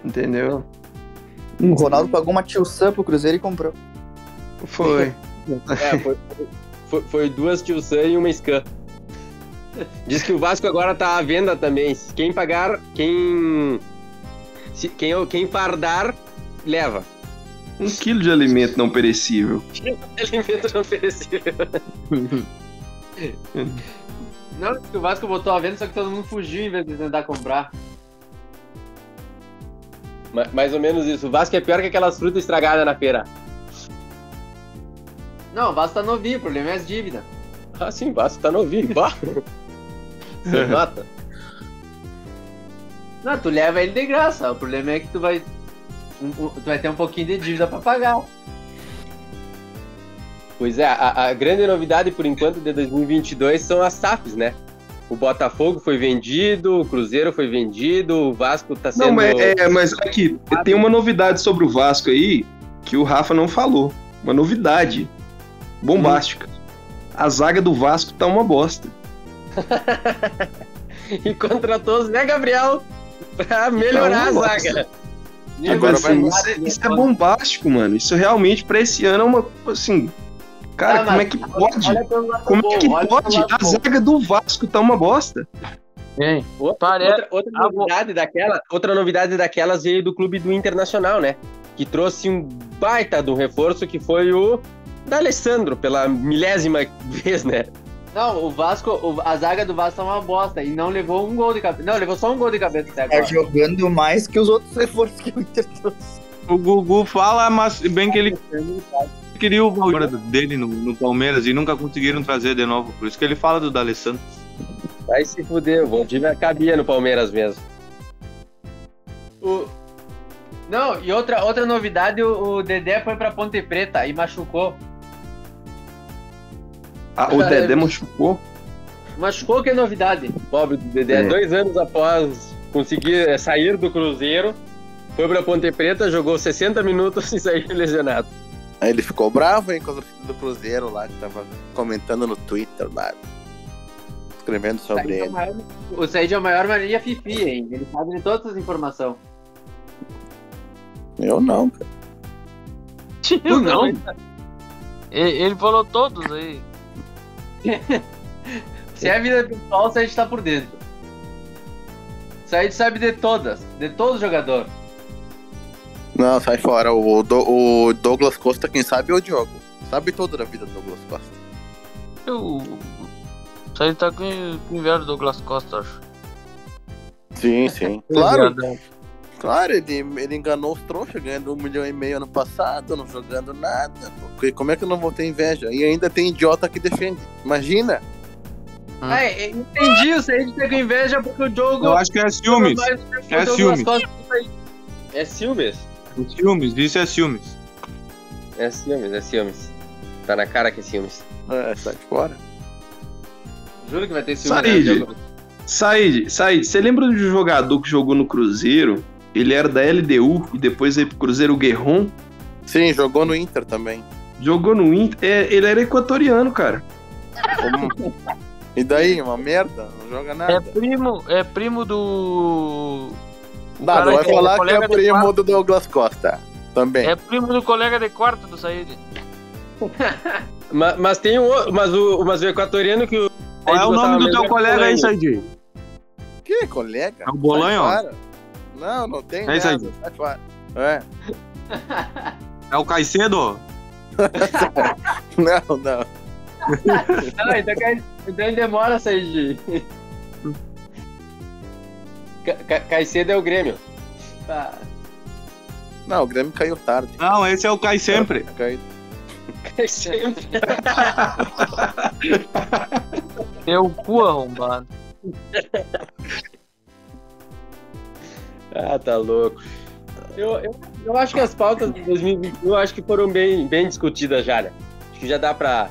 Entendeu? O Ronaldo pagou uma tio Sam pro Cruzeiro e comprou. Foi. É, foi, foi, foi duas Tio Sam e uma Scan. Diz que o Vasco agora tá à venda também. Quem pagar, quem. se- quem, quem fardar, leva. Um quilo de alimento não perecível. Alimento não perecível. [LAUGHS] Não, o Vasco botou a venda, só que todo mundo fugiu em vez de tentar comprar. Ma- Mais ou menos isso. O Vasco é pior que aquelas frutas estragadas na feira. Não, o Vasco tá novinho, o problema é as dívidas. Ah, sim, o Vasco tá novinho. Bah. [LAUGHS] Você nota? Não, tu leva ele de graça. O problema é que tu vai. Um- tu vai ter um pouquinho de dívida pra pagar. Pois é, a, a grande novidade por enquanto de 2022 são as SAFs, né? O Botafogo foi vendido, o Cruzeiro foi vendido, o Vasco tá sendo. Não, mas, é, mas aqui, tem uma novidade sobre o Vasco aí que o Rafa não falou. Uma novidade bombástica. A zaga do Vasco tá uma bosta. [LAUGHS] e contratou o Zé Gabriel pra melhorar Não, a zaga. Agora, vai assim, isso, é, isso é bombástico, mano. Isso realmente pra esse ano é uma. Assim. Cara, Ah, como é que pode? Olha Como é que pode? A bom. zaga do Vasco tá uma bosta. Hein? Outra, outra, outra Ah, novidade daquela, outra novidade daquelas veio do clube do Internacional, né? Que trouxe um baita de um reforço que foi o da Alessandro, pela milésima vez, né? Não, o Vasco, o- a zaga do Vasco tá uma bosta e não levou um gol de cabeça. Não, levou só um gol de cabeça até Tá agora. jogando mais que os outros reforços que o Inter trouxe. O Gugu fala, mas bem que ele queria o valor dele no, no Palmeiras e nunca conseguiram trazer de novo. Por isso que ele fala do D'Alessandro. Vai se fuder, o Valdívia cabia no Palmeiras mesmo. O- Não, e outra, outra novidade, o, o Dedé foi pra Ponte Preta e machucou. Ah, o Dedé machucou. Machucou que é novidade. Pobre do Dedé, É. dois anos após conseguir eh, sair do Cruzeiro, foi pra Ponte Preta, jogou 60 minutos [LAUGHS] e saiu lesionado. Aí ele ficou bravo, hein, com a torcida do Cruzeiro lá, que tava comentando no Twitter lá. Escrevendo sobre é o ele. maior- O Said é o maior Maria Fifi, hein? Ele sabe de todas as informações. Eu não, cara. [LAUGHS] Tu não? Ele falou todos aí. [LAUGHS] Se é vida pessoal, o Said tá por dentro. O Said sabe de todas, de todos os jogadores. Não, sai fora. O, Do- o Douglas Costa, quem sabe, é o Diogo. Sabe tudo da vida do Douglas Costa. Eu. Isso aí tá com, com inveja do Douglas Costa, acho. Sim, sim. claro. Claro, ele, ele enganou os trouxas, ganhando um milhão e meio ano passado, não jogando nada. Porque Como é que eu não vou ter inveja? E ainda tem idiota que defende. Imagina. Hum. Ah, é, entendi, o Said tá com inveja porque o jogo. Eu acho que é ciúmes. É ciúmes. É ciúmes. É ciúmes, isso é ciúmes. É ciúmes, é ciúmes. Tá na cara que é ciúmes. É, sai fora. Juro que vai ter ciúme. Said, jogo. Said, Said, você lembra de um jogador que jogou no Cruzeiro? Ele era da LDU e depois veio pro Cruzeiro o Guerron. Sim, jogou no Inter também. Jogou no Inter. É, ele era equatoriano, cara. E daí, uma merda? Não joga É nada. primo, é primo do. o Nada, cara vai que é falar que é primo do Douglas Costa. Também. É primo do colega de quarto do Said. [LAUGHS] Mas, mas tem um outro, mas o, mas o equatoriano que o. Qual é o nome do teu é colega aí. Said? Que colega? É o Bolanho? Não, não tem É isso aí. nada. Sai fora. É. É o Caicedo? [LAUGHS] Não, não. Não, então, cai- então demora, Said. Ca- Ca- Caicedo é o Grêmio. Tá. Não, o Grêmio caiu tarde. Não, esse é o Cai Sempre. Caiu. Sempre. [LAUGHS] É o cu arrombado. [LAUGHS] Ah, tá louco. Eu, eu, eu acho que as pautas de 2021 eu acho que foram bem, bem discutidas já, né? Acho que já dá pra.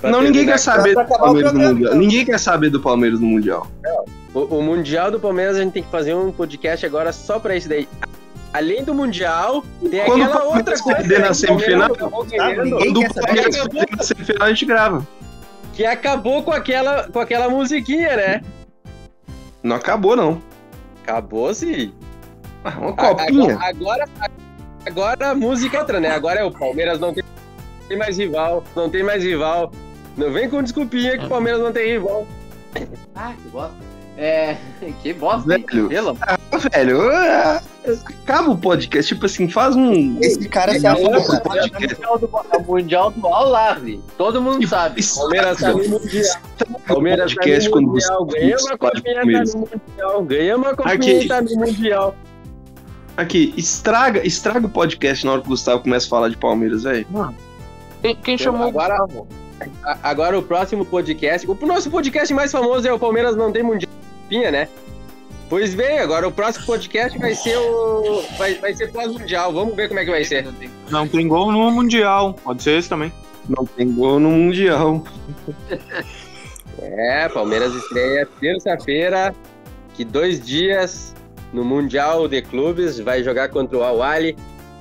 pra Não, ninguém quer saber do Palmeiras no Mundial. então. Ninguém quer saber do Palmeiras no Mundial. O, o Mundial do Palmeiras a gente tem que fazer um podcast agora só pra isso daí. Além do Mundial, tem Quando aquela outra coisa perder na que o semifinal, Quando o saber. Palmeiras perder na semifinal, a gente grava. que acabou com aquela, com aquela musiquinha, né? Não acabou, não. Acabou sim. Ah, Uma copinha. Agora, agora, agora a música é outra, né? Agora é o Palmeiras não tem, tem mais rival, não tem mais rival. Não vem com desculpinha que o Palmeiras não tem rival. Ah, que bosta. É. Que bosta. Velho. Pelo Ah, velho, ah, acaba o podcast. Tipo assim, faz um. Esse cara se É, é, um podcast. Mundial do, é o Mundial do Alarve. Todo mundo sabe. Isso- Palmeiras tá no Mundial. Palmeiras tá podcast no quando você Ganha uma copinha, tá no Mundial. Ganha uma copinha, Aqui. tá no Mundial. Aqui, estraga, estraga o podcast na hora que o Gustavo começa a falar de Palmeiras, velho. Quem, quem chamou Agora- o Gustavo? Agora o próximo podcast. O nosso podcast mais famoso é o Palmeiras não tem Mundial. Copinha, né? Pois bem, agora o próximo podcast vai ser o. Vai, vai ser pós-mundial. Vamos ver como é que vai ser. Não tem gol no Mundial. Pode ser esse também. Não tem gol no Mundial. É, Palmeiras estreia terça-feira, que dois dias no Mundial de Clubes, vai jogar contra o Awali,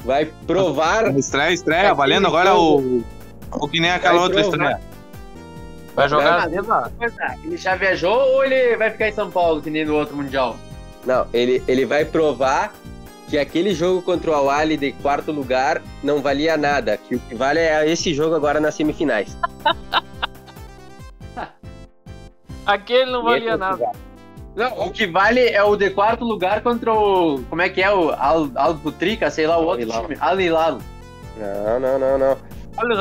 vai provar. Estreia, estreia, valendo agora o. O que nem aquela Vai outra provar. estreia. Vai jogar. Ele já viajou ou ele vai ficar em São Paulo, que nem no outro Mundial? Não, ele, ele vai provar que aquele jogo contra o Awali de quarto lugar não valia nada, que o que vale é esse jogo agora nas semifinais. [LAUGHS] Aquele não valia esse nada. Não, o que vale é o de quarto lugar contra o. Como é que é? O Al, sei lá, o outro time. Al Hilal. Não, não, não, não. Olha,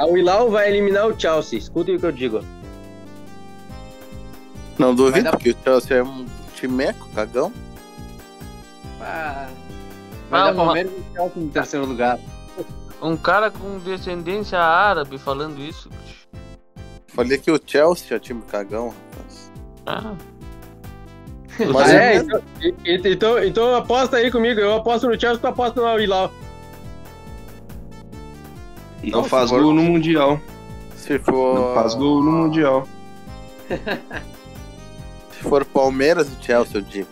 A Hilal vai eliminar o Chelsea, escutem o que eu digo. Não duvido, dar- porque o Chelsea é um timeco, cagão. Ah, Ah, Vai dar uma- Palmeiras e Chelsea no terceiro lugar. Um cara com descendência árabe falando isso. bicho. Falei que o Chelsea é time cagão, rapaz. Ah, Mas é, é então, então, então aposta aí comigo, eu aposto no Chelsea, tu aposta no Hilal. Não Não, faz for- gol no Mundial. Se for. Não faz gol no Mundial. [LAUGHS] Se for Palmeiras e Chelsea, eu digo.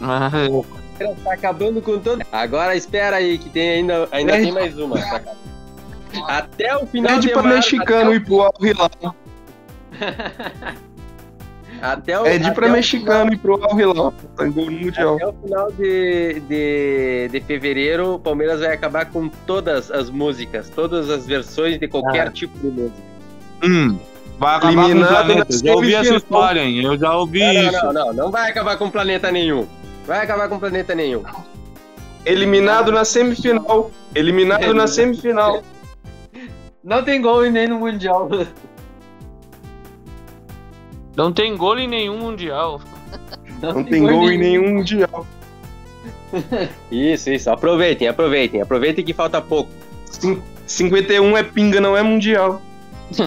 ah, Tá acabando com todo. Agora espera aí, que tem ainda, ainda tem mais uma. Até o final Pede de pra março. mexicano ir pro Al Hilal. Até o, até pra o mexicano ir pro Al Hilal. Tá em gol no Mundial. Até o final de, de, de fevereiro, o Palmeiras vai acabar com todas as músicas, todas as versões de qualquer Ah. tipo de música. Hum, vai acabar com o Eliminado planeta. Já ouvi essa história, hein? Eu já ouvi Não, isso. não, não, não, não vai acabar com planeta nenhum. Vai acabar com planeta nenhum. Eliminado na semifinal. Eliminado na [LAUGHS] semifinal. Não tem gol e nem no Mundial. Não tem gol em nenhum mundial. Não tem gol em nenhum Mundial. [LAUGHS] Isso, isso. Aproveitem, aproveitem. Aproveitem que falta pouco. Cin- 51 é pinga, não é Mundial. [LAUGHS]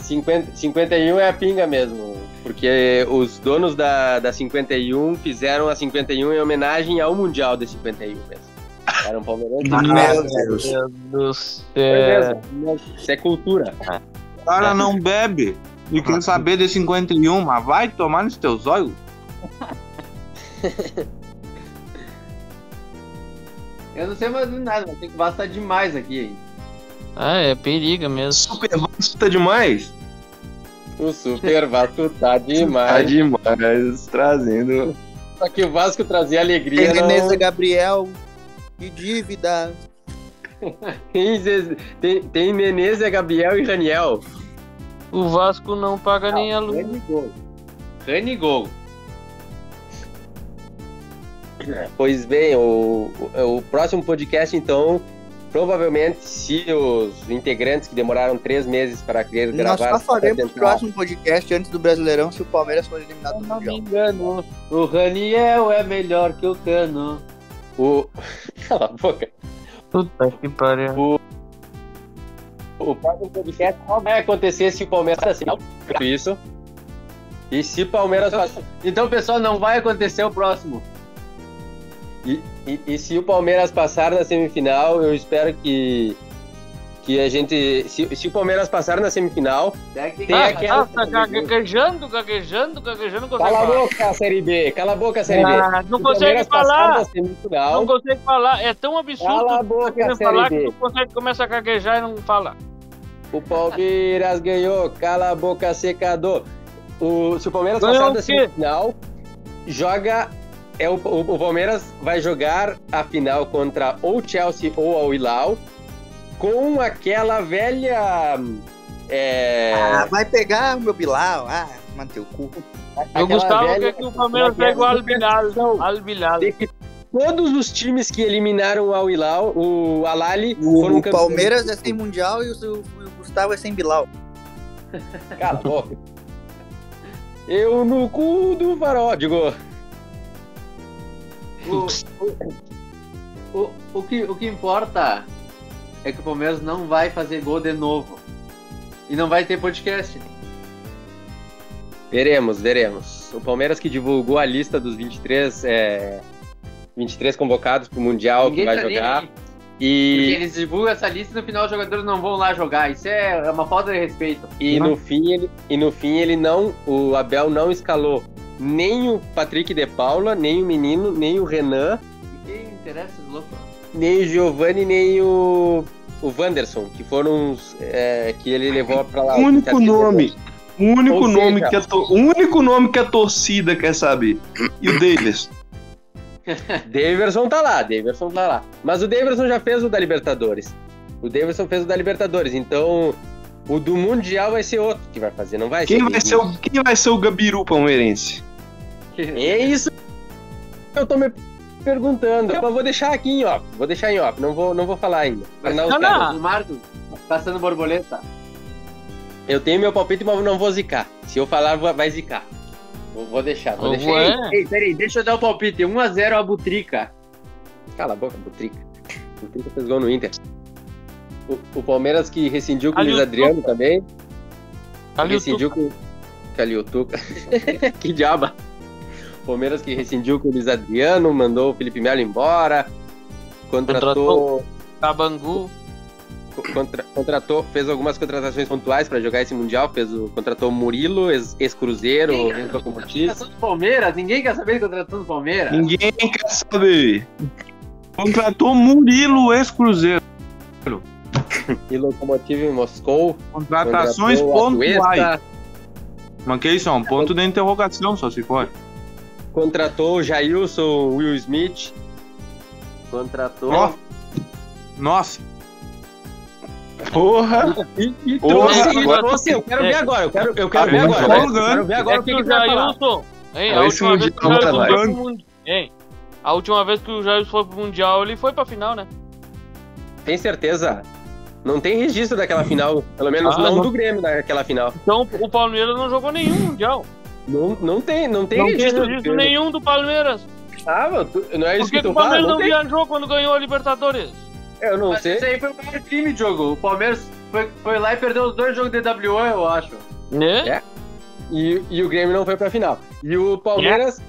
50, 51 é a pinga mesmo. Porque os donos da, da 51 fizeram a 51 em homenagem ao Mundial de 51 mesmo. Eram palmeirenses. Meu Deus. Meu Deus do Foi céu. mesmo. Isso é cultura. O cara não bebe. E quer saber de 51, mas vai tomar nos teus olhos. [LAUGHS] Eu não sei mais de nada, mas tem que bastar demais aqui. hein? Ah, é periga mesmo. Super Vasco tá demais. O Super Vasco tá Tá demais. demais. Trazendo. Só que o Vasco trazia alegria. Tem Não... Gabriel e dívida. [LAUGHS] Tem, tem, tem Menezes, Gabriel e Raniel. O Vasco não paga nem a luz. Rani gol. Rani gol. Pois bem, o, o, o próximo podcast, então, provavelmente, se os integrantes que demoraram três meses para querer Nós gravar. só faremos o próximo podcast antes do Brasileirão se o Palmeiras for eliminado do Não me Mundial. engano. O Raniel é melhor que o Cano. O... [LAUGHS] Cala a boca. Puta que pariu. O próximo podcast não vai acontecer se o Palmeiras assim. Isso. E se o Palmeiras passar. Então, pessoal, não vai acontecer o próximo. E, e, e se o Palmeiras passar na semifinal, eu espero que. Que a gente. Se, se o Palmeiras passar na semifinal, Tem ah, aquela- tá gaguejando, gaguejando, gaguejando, cala a boca, Série B, cala a boca, Série B. Ah, não Se o consegue falar. na semifinal, Não consegue falar. É tão absurdo. cala a boca, querendo Série falar que B. não consegue, começa a gaguejar e não fala. O Palmeiras ganhou, cala a boca, secador. O, se o Palmeiras Ganhou passar o quê? semifinal, joga. É o, o, o Palmeiras vai jogar a final contra ou Chelsea ou Al Hilal com aquela velha. É, Ah, vai pegar o meu Bilal. Ah, mano, teu cu. O Gustavo velha- quer que o Palmeiras pegue o Albilal. Albilal. todos os times que eliminaram o Al Hilal, o Alali, O, foram o campeões. Palmeiras é sem Mundial e o, o- o Gustavo é sem Bilal. Cala a boca. Eu no cu do farol, digo. O, o, o, o que, o que importa é que o Palmeiras não vai fazer gol de novo. E não vai ter podcast. Veremos, veremos. O Palmeiras que divulgou a lista dos 23, é, 23 convocados pro Mundial que vai tá nem jogar. aí. Porque E, eles divulgam essa lista e no final os jogadores não vão lá jogar. Isso é uma falta de respeito. e, no fim, ele, e no fim ele não. O Abel não escalou nem o Patrick de Paula, nem o menino, nem o Renan, E quem interessa, louco? Nem o Giovanni, nem o. O Wanderson, que foram os é, que ele levou pra lá. O único nome. O único Ou seja- nome que a to- único nome que a torcida quer saber. E o Davis. [LAUGHS] Daverson tá lá, Daverson tá lá. Mas o Daverson já fez o da Libertadores. O Daverson fez o da Libertadores, então o do Mundial vai ser outro que vai fazer, não vai Quem ser. vai ser o, quem vai ser o Gabiru palmeirense? [LAUGHS] É isso eu tô me perguntando. Eu vou deixar aqui em off, vou deixar em off, não vou, não vou falar ainda. Não- Não, não. Marcos, passando borboleta. Eu tenho meu palpite, mas não vou zicar. Se eu falar, vai zicar. Vou, vou deixar, vou deixar. ué. Ei, peraí, deixa eu dar o palpite. 1x0 a Butrica. Cala a boca, Butrica. Butrica fez gol no Inter. O, o Palmeiras que rescindiu com o Luiz Adriano também. Rescindiu com. Caliotuca. [LAUGHS] que diaba. Palmeiras que rescindiu com o Luiz Adriano, mandou o Felipe Melo embora. Contratou. Cabangu. co- contra- contratou, fez algumas contratações pontuais para jogar esse Mundial. Fez o, contratou Murilo, ex- ex-Cruzeiro, ex-Locomotivo. Palmeiras? Ninguém quer saber de contratação do Palmeiras? Ninguém quer saber. Contratou Murilo, ex-Cruzeiro. [LAUGHS] E Locomotivo em Moscou. Contratações pontuais. Mas que isso? É um ponto de interrogação, só se for. Contratou o Jailson Will Smith. Contratou. Ó. Nossa. Porra. E, e Porra, trouxe, e trouxe. Eu quero ver agora. Eu quero, eu quero Ah, ver agora. Eu quero ver agora É o que, que. Jailson. Hein, a esse última vez que o Jailson tá foi lá. pro Mundial. Hein, a última vez que o Jailson foi pro Mundial, ele foi pra final, né? Tem certeza? Não tem registro daquela final. Pelo menos Ah, não, não. do Grêmio daquela final. Então o Palmeiras não jogou nenhum Mundial. Não, não tem, não tem não tem registro. do registro nenhum do Palmeiras. Ah, tu- não é isso que, que que o tu fala? Palmeiras Não não tem. viajou quando ganhou a Libertadores? Eu não Mas sei. isso aí foi o maior crime, Diogo. O Palmeiras foi, foi lá e perdeu os dois jogos de WO, eu acho. Né? É. E, e o Grêmio não foi pra final. E o Palmeiras.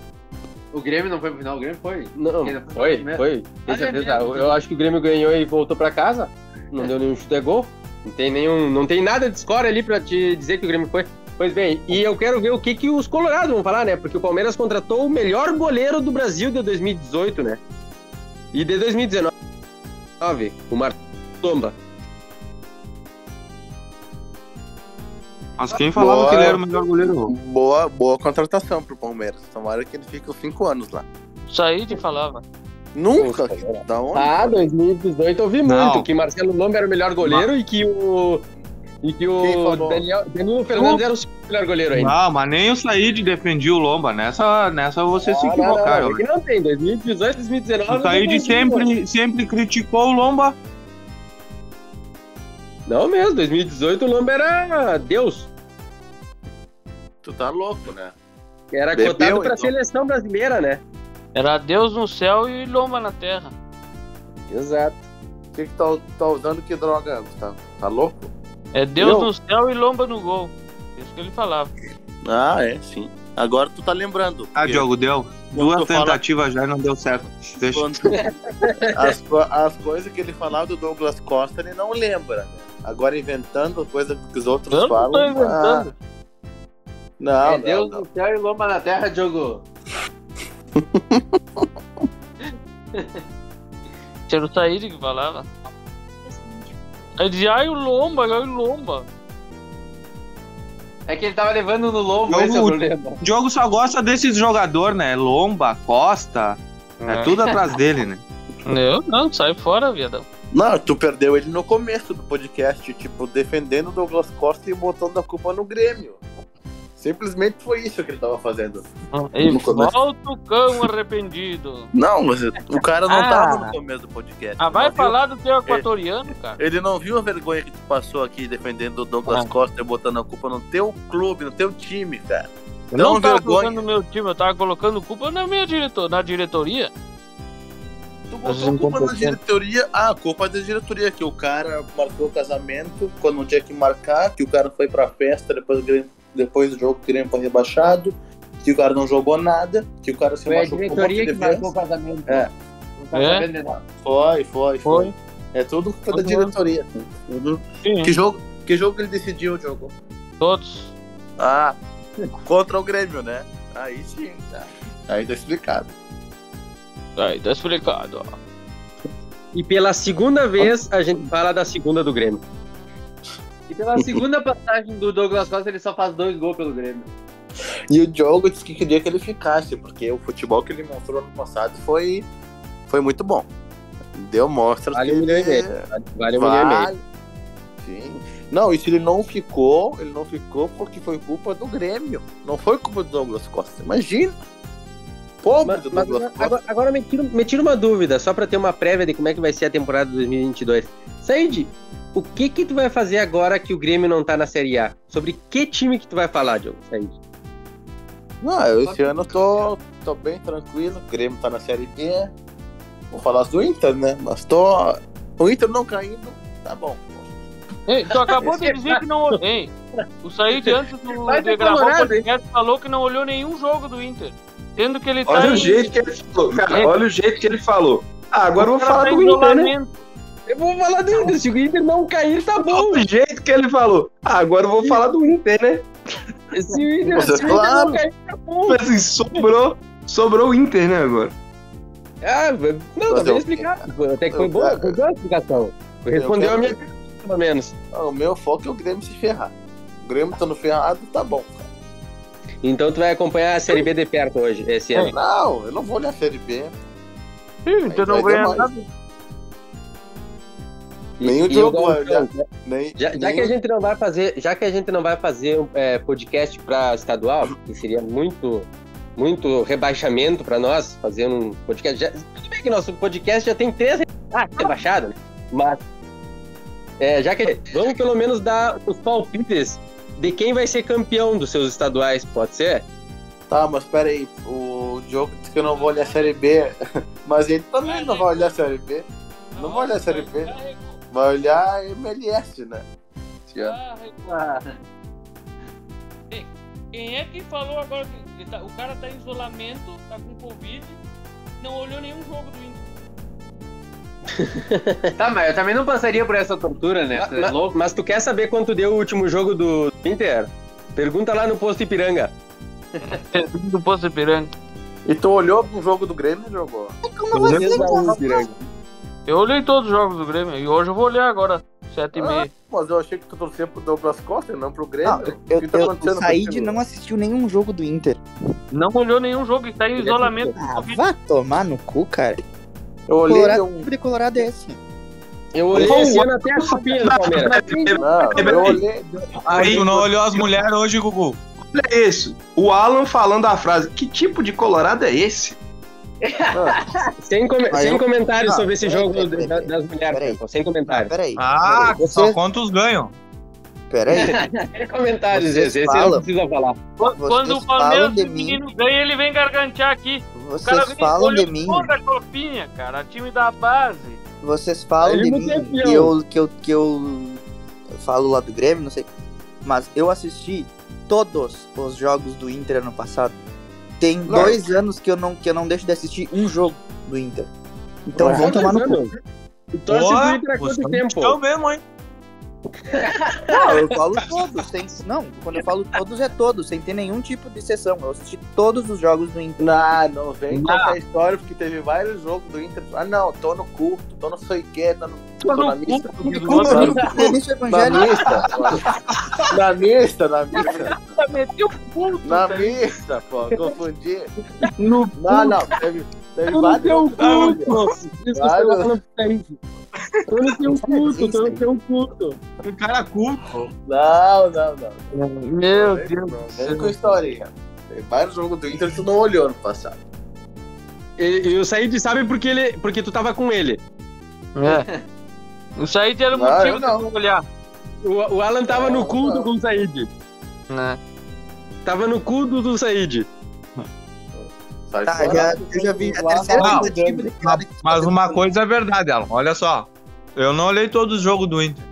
O Grêmio não foi pro final, o Grêmio foi. Não, foi foi, foi. Tem Ah, é certeza. mesmo? Eu acho que o Grêmio ganhou e voltou pra casa. Não deu nenhum chute a gol. Não tem nenhum. Não tem nada de score ali pra te dizer que o Grêmio foi. Pois bem, e eu quero ver o que, que os Colorados vão falar, né? Porque o Palmeiras contratou o melhor goleiro do Brasil de 2018, né? E de 2019, o Martomba. Mas quem falava Boa. que ele era o melhor goleiro? Boa, boa contratação pro Palmeiras. Tomara que ele fique os 5 anos lá. Saí de falava. Nunca? Da onde? Ah, 2018 eu vi Não. muito que Marcelo Lomba era o melhor goleiro e que o. E que o? Daniel, Danilo Fernandes era o melhor goleiro ainda. Não, mas nem o Said defendia o Lomba. Nessa, nessa você se Ah, não, não, não, é que não tem, 2018, 2019. O Said sempre, sempre criticou o Lomba. Não mesmo, 2018 o Lomba era Deus. Tu tá louco, né? Era Bebeu, cotado pra então. seleção brasileira, né? Era Deus no céu e lomba na terra. Exato. O que que tá, tá usando que droga, Gustavo? Tá louco? É Deus Eu? no céu e lomba no gol. Isso que ele falava. Ah, é, sim. Agora tu tá lembrando. Ah, Diogo, deu. Duas fala- tentativas já e não deu certo. Deixa. quando- [LAUGHS] as, co- as coisas que ele falava do Douglas Costa, ele não lembra, né? Agora inventando coisa que os outros Eu não falam. tô inventando. ah, não, é não, Deus não. no céu e lomba na terra, Diogo. Tinha o Said que falava. Aí dizia, ai o lomba, ai o lomba. É que ele tava levando no lombo, Diogo, esse é o problema. O Diogo só gosta desses jogadores, né? Lomba, Costa. É, tudo atrás dele, né? [LAUGHS] Eu não, sai fora, viadão. Não, tu perdeu ele no começo do podcast, tipo, defendendo o Douglas Costa e botando a culpa no Grêmio. Simplesmente foi isso que ele tava fazendo. E No começo. volta o cão arrependido. Não, mas o cara não Ah. tava no começo do podcast. Ah, vai Não viu? falar do teu equatoriano, cara. Ele não viu a vergonha que tu passou aqui defendendo o Douglas Ah. Costa e botando a culpa no teu clube, no teu time, cara. Eu Não não tava vergonha. colocando no meu time, eu tava colocando culpa na minha diretor, na diretoria. Tu botou culpa na diretoria. Ah, a culpa é da diretoria, que o cara marcou o casamento quando não tinha que marcar, que o cara foi pra festa, depois, o Grêmio- depois do jogo o Grêmio foi rebaixado, que o cara não jogou nada, que o cara se Foi a machucou um monte diretoria de que marcou o casamento. É. Não tá É? de nada. Foi, foi, foi. É tudo culpa da diretoria. Tudo. Sim. Que jogo, que jogo ele decidiu o jogo? Todos. Ah, contra o Grêmio, né? Aí sim, tá. Aí tá explicado. Aí, tá explicado, ó. E pela segunda vez a gente fala da segunda do Grêmio. E pela segunda [LAUGHS] passagem do Douglas Costa, ele só faz dois gols pelo Grêmio. E o Diogo disse que queria que ele ficasse, porque o futebol que ele mostrou no passado foi, foi muito bom. Deu mostras Vale um milhão e meio. Vale um milhão e meio. Sim. Não, e se ele não ficou, ele não ficou porque foi culpa do Grêmio. Não foi culpa do Douglas Costa. Imagina. Pobre Mas, do mas Douglas Costa. agora, agora me, tira, me tira uma dúvida, só pra ter uma prévia de como é que vai ser a temporada de 2022. Said, o que que tu vai fazer agora que o Grêmio não tá na Série A? Sobre que time que tu vai falar, Diogo? Said? Não, eu esse ano eu tô, tô bem tranquilo. O Grêmio tá na Série B. Vou falar do Inter, né? Mas tô. O Inter não caindo, tá bom. Ei, tu acabou de dizer que não. Ei, o Said antes do, Vai de gravar o podcast falou que não olhou nenhum jogo do Inter. Tendo que ele tá Olha em- o jeito que ele falou, cara. É. Olha o jeito que ele falou. Ah, agora eu o vou falar tá do Inter, né? Eu vou falar do Inter, se o Inter não cair, tá bom. Olha o jeito que ele falou. Ah, agora eu vou falar do Inter, né? Se o Inter, Você se o Inter não cair, tá bom. Mas assim, sobrou, sobrou o Inter, né, agora? Ah, não, tá bem eu- explicado. Até que foi eu- boa, foi boa a explicação. Respondeu a minha pergunta, pelo menos. Ah, O meu foco é o Grêmio se ferrar. O Grêmio tá no ferrado, tá bom, cara. Então tu vai acompanhar a Série B de perto hoje, esse ano. Não, eu não vou olhar a Série B. Ih, o Inter Aí não ganha nada. Nem o E Diogo o. Nem, Já, já nem que a gente não vai fazer, já que a gente não vai fazer um é, podcast para estadual, que seria muito muito rebaixamento para nós fazer um podcast. Já, tudo bem que nosso podcast já tem três ah, rebaixados, né? mas é, já que vamos pelo menos dar os palpites de quem vai ser campeão dos seus estaduais, pode ser? Tá, mas pera aí. O Diogo disse que eu não vou olhar a Série B. [LAUGHS] Mas ele também não vai olhar a Série B. Não vai olhar a Série B. Vai olhar a MLS, né? Ah, Ei, Quem é que falou agora que ele tá- o cara tá em isolamento, tá com Covid, não olhou nenhum jogo do Inter? [LAUGHS] Tá, mas eu também não passaria por essa tortura, né? Você é Mas, louco? mas tu quer saber quanto deu o último jogo do Inter? Pergunta lá no posto Ipiranga. Do Poço Ipiranga. E tu olhou pro jogo do Grêmio e jogou? Eu olhei todos os jogos do Grêmio e hoje eu vou olhar agora, 7 e Ah, meia. mas eu achei que tu torcia pro Douglas Costa e não pro Grêmio. Não, eu, O que tá eu, acontecendo o Said contigo? não assistiu nenhum jogo do Inter. Não olhou nenhum jogo e tá em isolamento. Ah, vá tomar no cu, cara. Eu olhei Colorado, um... de Colorado é esse. Eu olhei Pô, esse ano até a chupinha do Palmeiras. Não, eu olhei... Aí tu não olhou as mulheres hoje, Gugu? Olha isso. O Alan falando a frase: Que tipo de colorado é esse? [LAUGHS] Sem, Mas sem eu- comentários Não, sobre esse peraí, jogo peraí, da- das mulheres, peraí. Sem Ah, comentários. peraí. Ah, peraí. só quantos ganham? peraí. [LAUGHS] Sem comentários, Vocês esse, falam- não precisa falar. Quando Vocês o Palmeiras de feminino ganha, ele vem gargantear aqui. O cara Vocês vem falam de mim. toda a copinha, cara. Time da base. Vocês falam Ele de mim que eu, que, eu, que eu falo lá do Grêmio, não sei. Mas eu assisti todos os jogos do Inter ano passado. Tem Não. dois anos que eu, não, que eu não deixo de assistir um jogo do Inter. Então Não, vão tomar no cu. Tu torce pro Inter há quanto é tempo? mexicão mesmo, hein? Não, eu falo todos. Sem, não, quando eu falo todos é todos, sem ter nenhum tipo de exceção. Eu assisti todos os jogos do Inter. Não, não vem contar a história, porque teve vários jogos do Inter. Ah, não, tô no culto, tô no sei o que, tô, no, tô no na missa. Na, missa, pô. na missa, na missa, Meteu o puto. na missa, pô, confundi. No Não, não, teve, teve Tô no vários teu culto! Isso que você tá falando pra Tô no teu culto, tô no teu culto. O cara culto. Não, não, não. Meu Vem- Deus. não, Vem com historinha. Tem vários jogos do Inter que tu não olhou no passado. E, e o Said sabe porque, ele, porque tu tava com ele. É. [LAUGHS] O Said era o motivo eu não. de eu olhar. O, o Alan tava Não, no culto não. com o Said. Né? Tava no culto do Said. Sai Tá, fora. já, eu já vi a terceira Não, tentativa de que Mas tá uma coisa é verdade, Alan. Olha só. Eu não olhei todos os jogos do Inter.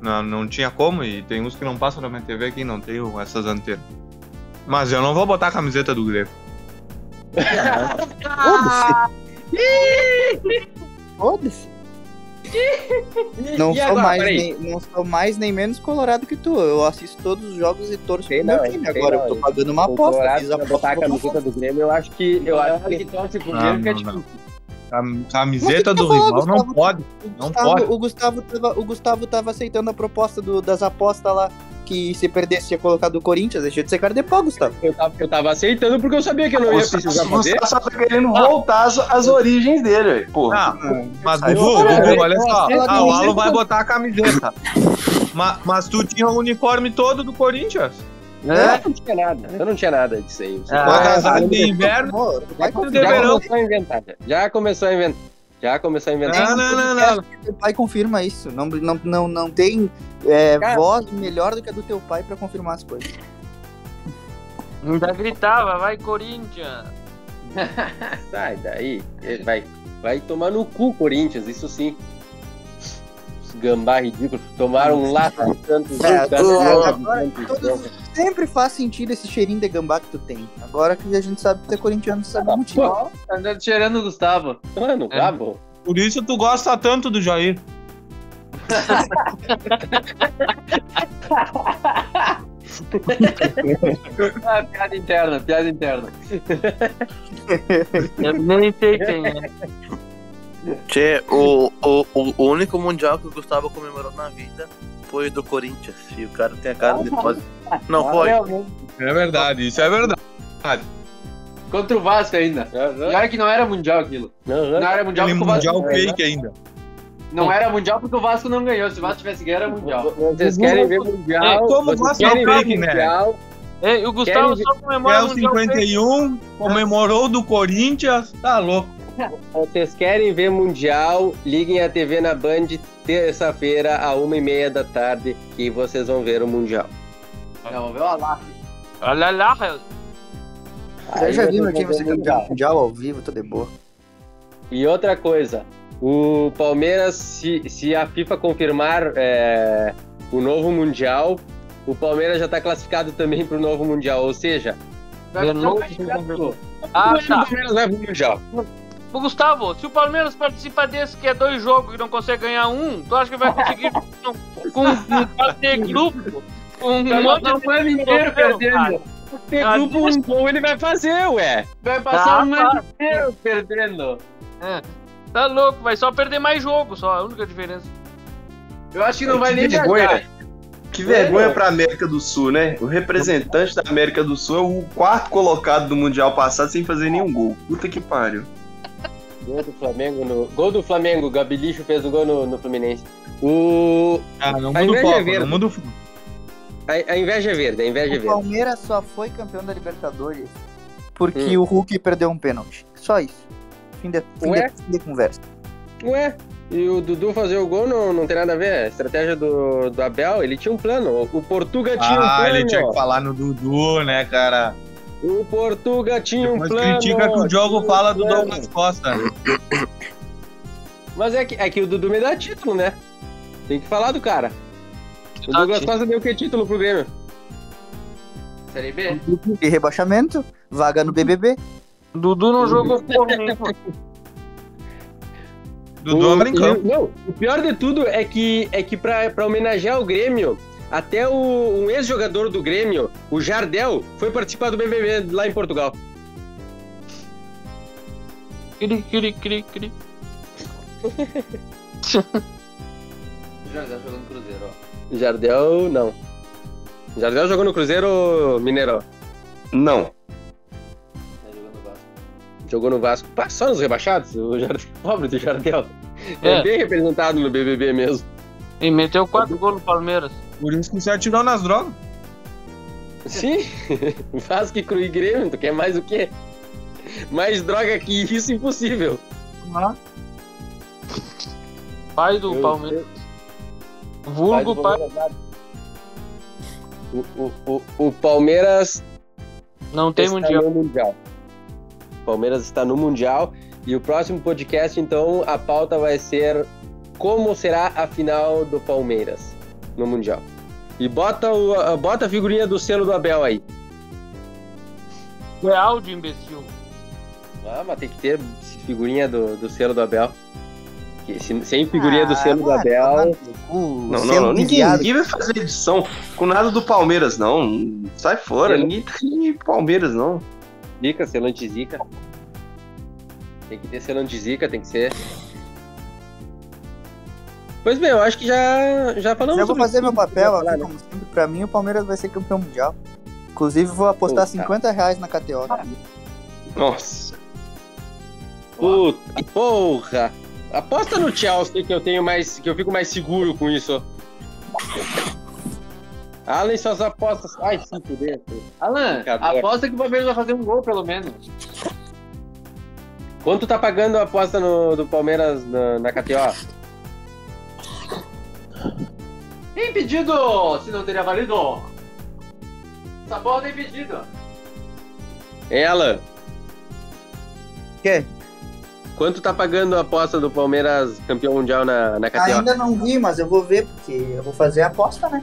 Não, não tinha como, e tem uns que não passam na minha TV aqui, não tenho essas antenas. Mas eu não vou botar a camiseta do Grêmio. [LAUGHS] Foda-se. Foda-se. Não E sou, agora, mais, nem, não sou mais nem menos colorado que tu. Eu assisto todos os jogos e torço pro meu não, time. Agora não, eu tô pagando uma O aposta. Colorado Fiz botar a camiseta do Grêmio, eu acho que. Eu acho que torce pro Grêmio que é difícil. Cam- Camiseta Mas do o que tu rival falou, não Gustavo? pode. O Não Gustavo, pode. o Gustavo, tava, o Gustavo tava aceitando a proposta do- das apostas lá. Que se perdesse tinha colocado o Corinthians. Deixa de ser cara de pau, Gustavo. Eu tava, eu tava aceitando porque eu sabia que eu não ia precisar O fazer. Gustavo só tá querendo voltar às, às origens dele, velho. Porra. Ah, mas Dudu, olha só. Ah, o Alan que- vai botar a camiseta. Ma- Mas, tu tinha o uniforme todo do Corinthians. Eu não tinha nada. Eu não tinha nada disso aí. Você Ah, pode- casaco de inverno. Pô, vai já verão. começou a inventar. já. Já começou a inventar. Já começou a inventar. Não, não, não, não. Teu pai confirma isso. Não, não, não, não tem é, Cara. voz melhor do que a do teu pai pra confirmar as coisas. Ainda gritava, vai Corinthians. Sai daí. Vai, vai tomar no cu, Corinthians, isso sim. Gambá ridículos. Tomaram um laço de tantos É. Sempre faz sentido esse cheirinho de gambá que tu tem. Agora que a gente sabe que tu é corintiano, tu sabe o motivo. Tá andando cheirando o Gustavo. Mano, É. Por isso tu gosta tanto do Jair. Ah, piada interna, piada interna. [LAUGHS] Eu nem sei quem é. Tchê, o, o, o, o único mundial que o Gustavo comemorou na vida foi o do Corinthians. E o cara tem a cara de pode. Não foi. É verdade, isso é verdade. Contra o Vasco ainda. E olha que não era mundial aquilo. Não era mundial Aquele porque o Vasco. mundial fake ainda. Não era mundial porque o Vasco não ganhou. Se o Vasco tivesse ganho, era mundial. Vocês querem ver mundial? É, como querem do ver fake, né? mundial? Ei, o Gustavo Querem só comemora É o o Mundial Fake. 51, comemorou do Corinthians, tá louco. Vocês querem ver mundial? Liguem a TV na Band terça-feira, a uma e meia da tarde, que vocês vão ver o mundial. Não, vamos ver o Alaf. Olha lá, Eu já vi ver o campeão mundial ao vivo, tô de boa. E outra coisa, o Palmeiras, se, se a FIFA confirmar é, o novo Mundial, o Palmeiras já está classificado também para o novo Mundial. Ou seja, Vai novo. Ah, o tá. Palmeiras vai pro Mundial. Ô, Gustavo, se o Palmeiras participa desse que é dois jogos e não consegue ganhar um, tu acha que vai conseguir com, com um de grupo? Com um Vai monte passar o de ano inteiro perdendo. Ter Ah, grupo um gol ele vai fazer, ué. Vai passar Tá, o tá. ano inteiro perdendo. Tá louco, vai só perder mais jogo, só a única diferença. Eu acho que não vai Que nem vergonha. viajar. Que vergonha pra América do Sul, né? O representante da América do Sul é o quarto colocado do Mundial passado sem fazer nenhum gol. Puta que pariu. Gol do Flamengo no. Gol do Flamengo, o Gabilicho fez o gol no, no Fluminense. O. Ah, não A muda o inveja é não muda o. A, a inveja é verde, a inveja é O verde. Palmeiras só foi campeão da Libertadores porque Hum. o Hulk perdeu um pênalti. Só isso. Fim de, fim Ué? de, fim de conversa. Ué, e o Dudu fazer o gol não, não tem nada a ver. A estratégia do, do Abel, ele tinha um plano. O, o Portuga tinha um Ah, plano. ele tinha que falar no Dudu, né, cara? O Portuga tinha um Depois plano. critica que o jogo um fala do. Douglas Costa. Mas é que, é que o Dudu me dá título, né? Tem que falar do cara. O Douglas. Costa deu que título pro Grêmio? Série B? E rebaixamento, vaga no BBB. Dudu não jogou porra nenhuma. Dudu o, é brincando. e- Não, o pior de tudo é que, é que pra, pra homenagear o Grêmio, até o, um ex-jogador do Grêmio, o Jardel, foi participar do BBB lá em Portugal. Cri, cri, cri, cri. Já tá jogando Cruzeiro, ó. Jardel, não. Jardel jogou no Cruzeiro Mineiro. Não. Tá jogando Vasco. Jogou no Vasco. Pá, só nos rebaixados? O Jardel, [LAUGHS] pobre do Jardel. É. É. bem representado no BBB mesmo. E meteu quatro gols no Palmeiras. Por isso que você atirou nas drogas. Sim, [LAUGHS] Vasco e Cru e Grêmio, tu quer mais o quê? Mais droga que isso, impossível. Pai do Meu Palmeiras. Pai Vulgo do pai. O, o, o, o Palmeiras Não tem está mundial. no Mundial. O Palmeiras está no Mundial. E o próximo podcast, então, a pauta vai ser como será a final do Palmeiras no Mundial. E bota, o, a- bota a figurinha do selo do Abel aí. Real de imbecil. Ah, mas tem que ter figurinha do, do selo do Abel. Se- sem figurinha do Ah, selo do vai Abel. tomar no cu, Não, selo não, não. Ninguém, ninguém vai fazer edição com nada do Palmeiras, não. Sai fora. Eu- Ninguém tá em Palmeiras, não. Zica, selo anti-zica. Tem que ter selo anti-zica, tem que ser. Pois bem, eu acho que já, já falamos Eu vou sobre fazer meu papel falar, né? como sempre. Pra mim, o Palmeiras vai ser campeão mundial. Inclusive, vou apostar Puta. 50 reais na KTO. Nossa. Puta porra! Aposta no Chelsea que eu tenho mais. que eu fico mais seguro com isso. Alan suas apostas. Ai, se fuder. Alan, aposta que o Palmeiras vai fazer um gol, pelo menos. Quanto tá pagando a aposta no, do Palmeiras na, na KTO? Impedido! Se não teria valido. Essa bola tem impedido. Hein, Alan? Quê? Quanto tá pagando a aposta do Palmeiras campeão mundial na, na KTO? Ainda não vi, mas eu vou ver, porque eu vou fazer a aposta, né?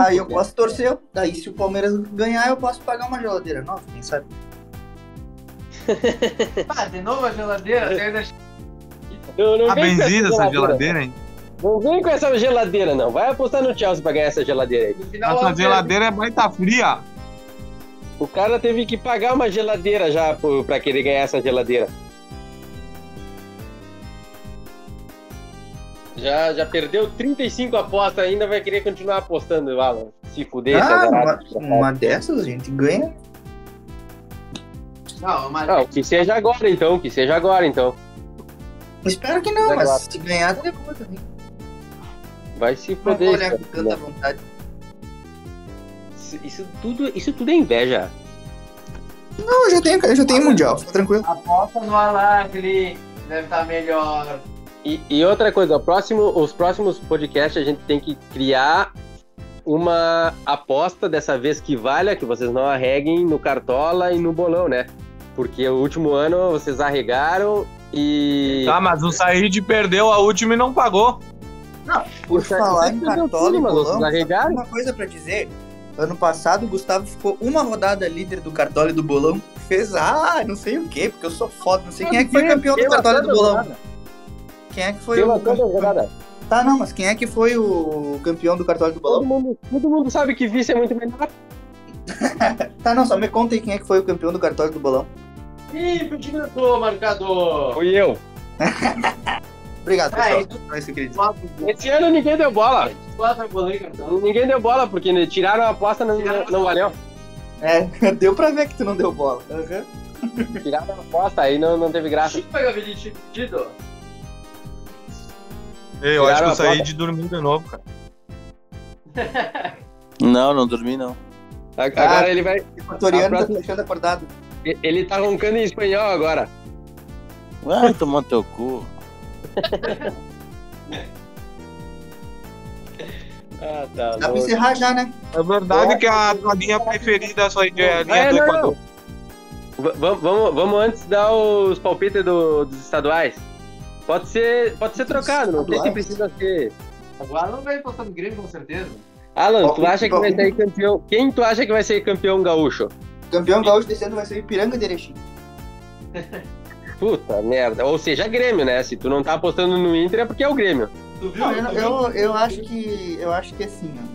Aí eu posso torcer. Daí, se o Palmeiras ganhar, eu posso pagar uma geladeira nova, quem sabe? [LAUGHS] Ah, de novo a geladeira. Você ainda... Não, não Tá benzida essa geladeira, hein? Não vem com essa geladeira, não. Vai apostar no Chelsea pra ganhar essa geladeira aí. Final, Essa ela- geladeira é baita fria. O cara teve que pagar uma geladeira já pra querer ganhar essa geladeira. Já, já perdeu 35 apostas, ainda vai querer continuar apostando, Alan. Se fuder, Ah, azarado. uma, uma dessas, a gente ganha. Não, mas... Não, que seja agora então, que seja agora então. Espero que não, Mas se ganhar, daria boa também. Vai se fuder. olhar com tanta vontade. Isso, isso tudo, isso tudo é inveja. Não, eu já tenho, eu já tenho mundial, fica tranquilo. Aposta no ele deve estar melhor. E, e outra coisa, o próximo, os próximos podcasts a gente tem que criar uma aposta dessa vez que valha, que vocês não arreguem no Cartola e no Bolão, né? Porque o último ano vocês arregaram e. Tá, mas o Said perdeu a última e não pagou. Por Você- falar em e mas bolão, uma coisa pra dizer. Ano passado, o Gustavo ficou uma rodada líder do cartola e do bolão. Fez, ah, não sei o quê, porque eu sou foda. Não sei quem é que foi campeão do cartola e do bolão. rodada. Quem é que foi Pela o. Tá, não, mas quem é que foi o campeão do cartola e do Todo bolão? mundo, todo mundo sabe que vice é muito melhor. [LAUGHS] Tá, não, só me conta aí quem é que foi o campeão do cartola e do bolão. Ih, diretor, marcador. Fui eu. [LAUGHS] Obrigado, Ah, pessoal. é isso eu Esse ano ninguém deu bola. cartão. Ninguém deu bola, porque né, tiraram a aposta, não, não, valeu. É, [LAUGHS] deu pra ver que tu não deu bola. Aham. Tiraram a aposta, aí não, não teve graça. Chico pega. Ei, Eu acho que o a Said dormiu de novo, cara. [LAUGHS] Não, não dormi não. Agora ele vai. Equatoriano A tá próxima- deixando acordado. Ele tá roncando em espanhol agora. Vai tomar teu cu. [LAUGHS] Ah, tá. Dá pra encerrar já, né? É verdade que a tua linha preferida só é a linha É, do não, Equador. Vamos- vamos, vamos antes dar os palpites do- dos estaduais. Pode ser, pode ser trocado, não sei se precisa ser. Agora não vai postar no Grêmio, com certeza. Alan, tu Palpite, acha que vai palpite. sair campeão? Quem tu acha que vai ser campeão gaúcho? Campeão gaúcho desse ano vai ser o Ipiranga de Erechim. [LAUGHS] Puta merda. Ou seja, Grêmio, né? Se tu não tá apostando no Inter é porque é o Grêmio. Não, eu, eu, eu acho que. Eu acho que assim, ó.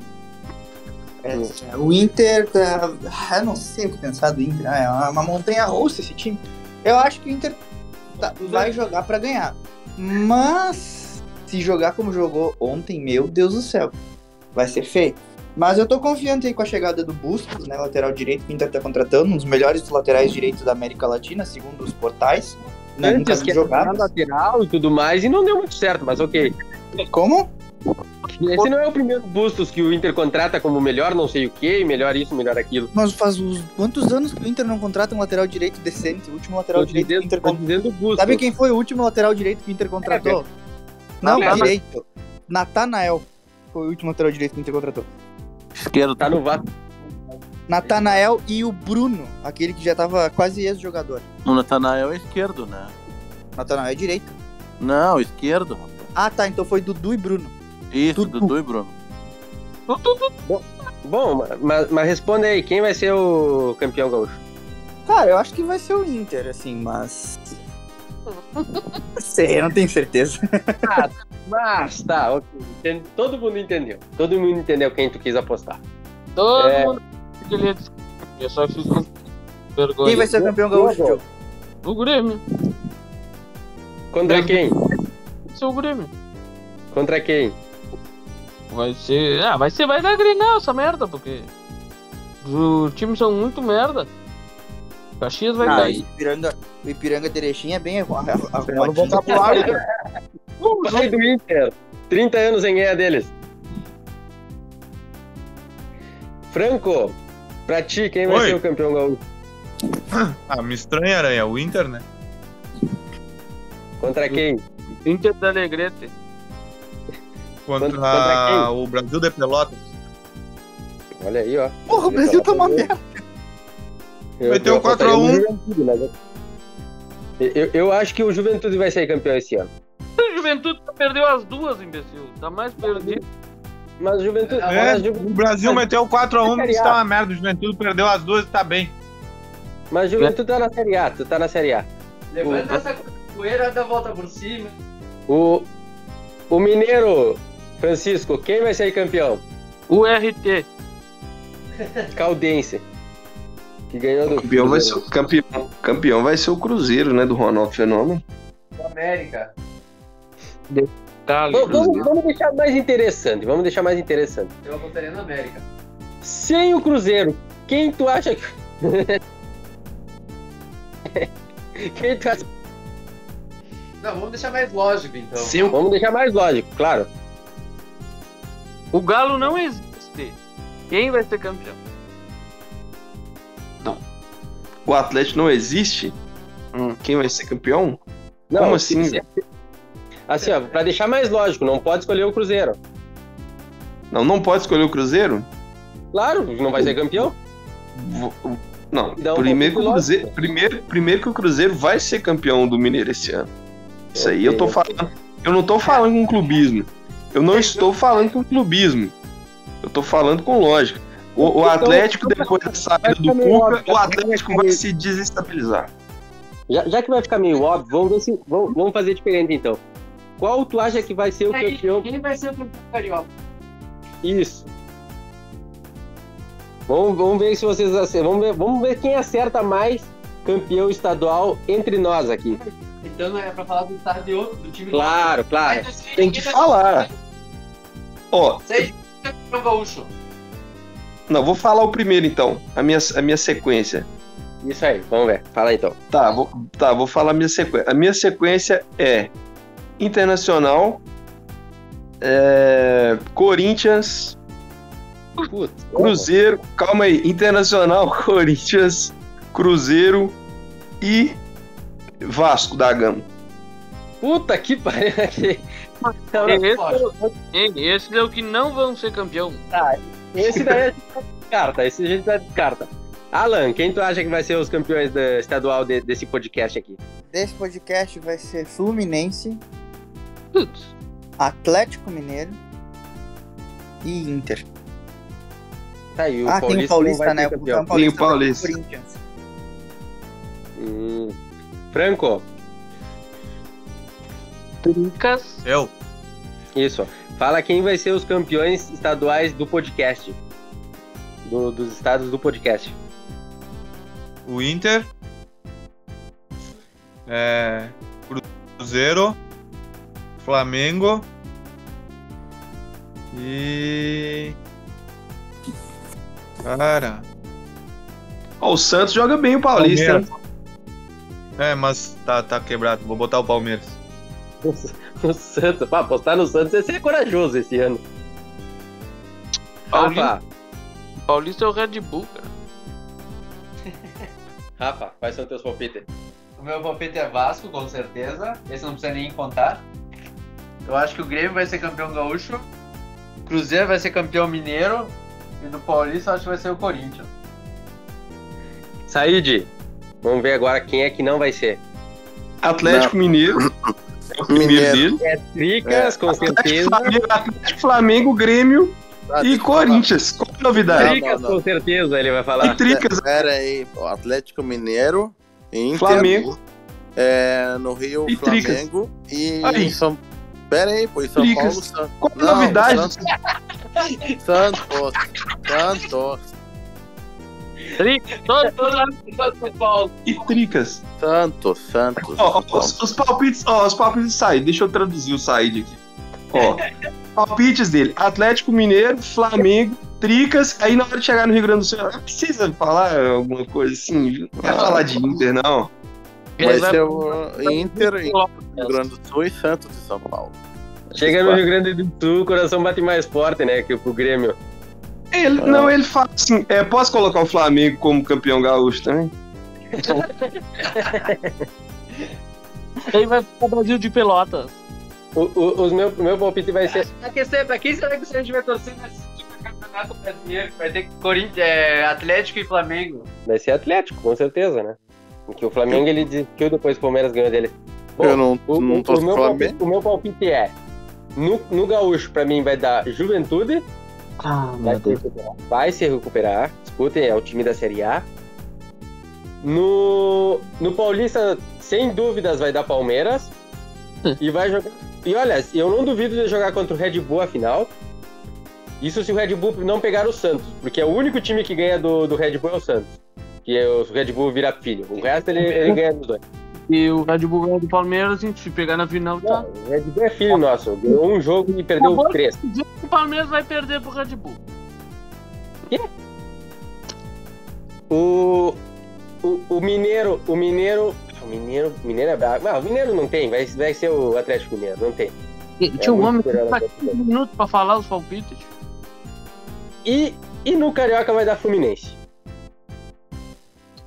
É, o Inter tá. ah, Eu não sei o que pensar do Inter. ah, É uma, montanha russa esse time. Eu acho que o Inter tá- vai jogar pra ganhar. Mas se jogar como jogou ontem, meu Deus do céu, vai ser feio. Mas eu tô confiante aí com a chegada do Bustos, né? Lateral direito que o Inter tá contratando, um dos melhores laterais direitos da América Latina, segundo os portais. Né, nunca vi que mas- lateral e tudo mais, e não deu muito certo, mas ok. Como? Esse não é o primeiro Bustos que o Inter contrata como melhor não sei o que, melhor isso, melhor aquilo. Mas faz uns quantos anos que o Inter não contrata um lateral direito decente? O último lateral direito que o dizendo, Inter contratou. dizendo Bustos. Sabe quem foi o último lateral direito que o Inter contratou? Não, Natanael. direito. Natanael foi o último lateral direito que o Inter contratou. Esquerdo. Tá no Vasco. Natanael e o Bruno, aquele que já tava quase ex-jogador. O Natanael é esquerdo, né? Natanael é direito. Não, esquerdo. Ah, tá, então foi Dudu e Bruno. Isso, Dudu. Dudu e Bruno. Bom, mas, mas responde aí, quem vai ser o campeão gaúcho? Cara, eu acho que vai ser o Inter, assim, mas. [LAUGHS] Sei, eu não tenho certeza. Mas tá, ok. Todo mundo entendeu. Todo mundo entendeu quem tu quis apostar. Todo É. mundo dizer. Eu só fico com vergonha. Quem vai ser o campeão gaúcho, Diogo? O Grêmio. Contra quem? Vai ser o Grêmio. Contra quem? Vai ser. Ah, vai ser. Vai dar Grenal essa merda, porque. Os times são muito merda. Caxias vai Ah, o cair. Ipiranga, o Ipiranga de Erechim é bem arrumadinho. vocabulário. Pai do Inter. 30 anos em ganhar deles. Franco, pra ti, quem vai Oi. ser o campeão gaúcho? Ah, me estranha, Aranha. O Inter, né? Contra quem? Inter da Alegrete. Contra, Contra quem? o Brasil de Pelotas. Olha aí, ó. Porra, o Brasil tá uma merda. Eu- Vai ter um eu apostaria 4 a 1. no Juventude, mas eu- Eu, eu acho que o Juventude vai ser campeão esse ano. A Juventude perdeu as duas, imbecil. Tá mais perdido. Mas o Juventude. É, mas, a Ju- o Brasil mas- meteu 4x1, Série isso A. tá uma merda. O Juventude perdeu as duas e tá bem. mas a Juventude tá na Série A, tu tá na Série A. Levanta essa poeira, dá a volta por cima. O, o Mineiro, Francisco, quem vai ser campeão? O RT. Caldense. Que ganhou do. Campeão vai ser, o- campeão, campeão vai ser o Cruzeiro, né? Do Ronaldo Fenômeno. Do América. Cali. Vamos, vamos- vamos deixar mais interessante, vamos deixar mais interessante. Eu apostaria na América. Sem o Cruzeiro, quem tu acha que. [LAUGHS] quem tu acha? Não, vamos deixar mais lógico então. Sem o- Vamos deixar mais lógico, claro. O Galo não existe. Quem vai ser campeão? O Atlético não existe, Hum. quem vai ser campeão? Não, Como assim? Assim, ó, pra deixar mais lógico, não pode escolher o Cruzeiro. Não, não pode escolher o Cruzeiro? Claro, não vai ser campeão. Não, um primeiro, que o Cruzeiro, primeiro, primeiro que o Cruzeiro vai ser campeão do Mineiro esse ano. Isso aí eu tô falando. Eu não tô falando com clubismo. Eu não estou falando com clubismo. Eu tô falando com lógica. O, o Atlético, depois da saída do Cuca, o Atlético vai se desestabilizar. Já, já que vai ficar meio óbvio, vamos, ver se, vamos, vamos fazer diferente então. Qual tu acha que vai ser o Aí, campeão? Quem vai ser o campeão carioca? Isso. Vamos, vamos ver se vocês acertam. Vamos ver, vamos ver quem acerta mais campeão estadual entre nós aqui. Então não é pra falar do estado de outro, do time Claro, claro. Mas, assim, Tem que falar. Ó, Seja campeão gaúcho. Não, vou falar o primeiro então. A minha, a minha sequência. Isso aí, vamos ver. Fala aí, então. Tá, vou, tá, vou falar a minha sequência. A minha sequência é Internacional, é, Corinthians, Putz, Cruzeiro, calma aí, Internacional, [LAUGHS] Corinthians, Cruzeiro e Vasco da Gama. Puta que pariu. [LAUGHS] Então, Esse, é o- esses é o que não vão ser campeão. Esse daí a gente descarta. Esse a gente já descarta. Alan, quem tu acha que vai ser os campeões da estadual de- desse podcast aqui? Desse podcast vai ser Fluminense, Putz. Atlético Mineiro e Inter. Tá aí, o ah, tem o Paulista, né? O. Paulista, Tem o Paulista. Corinthians. Hum. Franco, Trincas. Eu. isso. Fala quem vai ser os campeões estaduais do podcast. Do- dos estados do podcast. O Inter. É, Cruzeiro. Flamengo. E. Cara. Ó, o Santos joga bem o Paulista. Palmeiras. É, mas tá, tá quebrado. Vou botar o Palmeiras. [LAUGHS] [LAUGHS] O Santos. Pá, apostar no Santos é ser corajoso esse ano. Paulista. Rafa, Paulista é o Red Bull, cara. [LAUGHS] Rafa, quais são teus palpites? O meu palpite é Vasco, com certeza. Esse não precisa nem contar. Eu acho que o Grêmio vai ser campeão gaúcho. O Cruzeiro vai ser campeão mineiro. E do Paulista eu acho que vai ser o Corinthians. Saíde. Vamos ver agora quem é que não vai ser. Atlético Mineiro. [LAUGHS] É o primeiro Mineiro. dele. É Tricas, com Atlético certeza. Flamengo, Atlético, Flamengo, Grêmio Ah, e Corinthians. Qual a novidade? Não, Tricas, não, com certeza, ele vai falar. E Tricas. Pera aí, pô, Atlético Mineiro, Inter, Flamengo. É, no Rio, E. Flamengo. E Aí. São... Pera aí, pô, em São Tricas. Paulo, Santos. Qual a novidade? Santos. Santos. Santos. São Paulo. [LAUGHS] E Tricas. Santos, Santos. Ó, os, os palpites, ó, os palpites Said. Deixa eu traduzir o Said aqui. Ó, [LAUGHS] palpites dele: Atlético Mineiro, Flamengo, Tricas. Aí na hora de chegar no Rio Grande do Sul, ah, precisa falar alguma coisa assim? Não vai falar de Inter, não. Vai ser o Inter Rio Grande do Sul e Santos em São Paulo. Chega no Rio Grande do Sul, o coração bate mais forte, né? Que o Grêmio. Ele, não, ele fala assim: é, posso colocar o Flamengo como campeão gaúcho também? [LAUGHS] Aí vai pro Brasil de Pelotas. O, o, os meu, meu palpite vai ser. A questão é, pra quem será que a gente vai torcer nesse campeonato brasileiro? Vai ter Corinthians, é, Atlético e Flamengo. Vai ser Atlético, com certeza, né? Porque o Flamengo ele desistiu depois o Palmeiras ganhou dele. Bom, eu não, O, não o- tô o meu Flamengo. palpite, o meu palpite é: no, no Gaúcho, pra mim, vai dar Juventude. Ah, Vai se recuperar. Vai se recuperar. Escutem, é o time da Série A. No, no Paulista, sem dúvidas, vai dar Palmeiras. [LAUGHS] e vai jogar. E olha, eu não duvido de jogar contra o Red Bull a final. Isso se o Red Bull não pegar o Santos, porque é o único time que ganha do, do Red Bull é o Santos. Que é o Red Bull vira filho. O resto ele, ele ganha dos dois. E o Red Bull ganhou do Palmeiras, e se pegar na final, tá. Não, o Red Bull é filho nosso. Ganhou um jogo e perdeu três. O Palmeiras vai perder pro Red Bull. O, o, o Mineiro, o Mineiro. O Mineiro, Mineiro é bravo. Não, o Mineiro não tem, vai, vai ser o Atlético Mineiro, não tem. Tinha um muito homem que tá Atlético 15 minutos pra falar os palpites. E, e no Carioca vai dar Fluminense.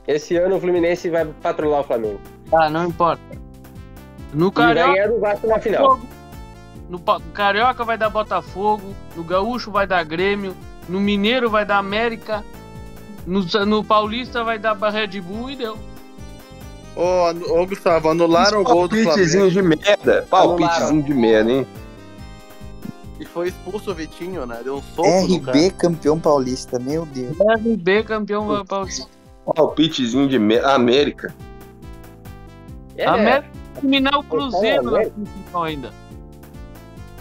Esse ano o Fluminense vai patrulhar o Flamengo. Ah, não importa. No vai Carioca, final. no Carioca vai dar Botafogo, no Gaúcho vai dar Grêmio, no Mineiro vai dar América, no, no Paulista vai dar Red Bull e deu. Ô, ô, Gustavo, anularam o gol do Palpitezinho Flamengo de merda. Palpitezinho de merda, hein? e foi expulso o Vitinho, né? Deu um soco no cara. RB campeão paulista, meu Deus. RB campeão paulista. Palpitezinho de merda. América. É, América vai eliminar o Cruzeiro na América. final ainda.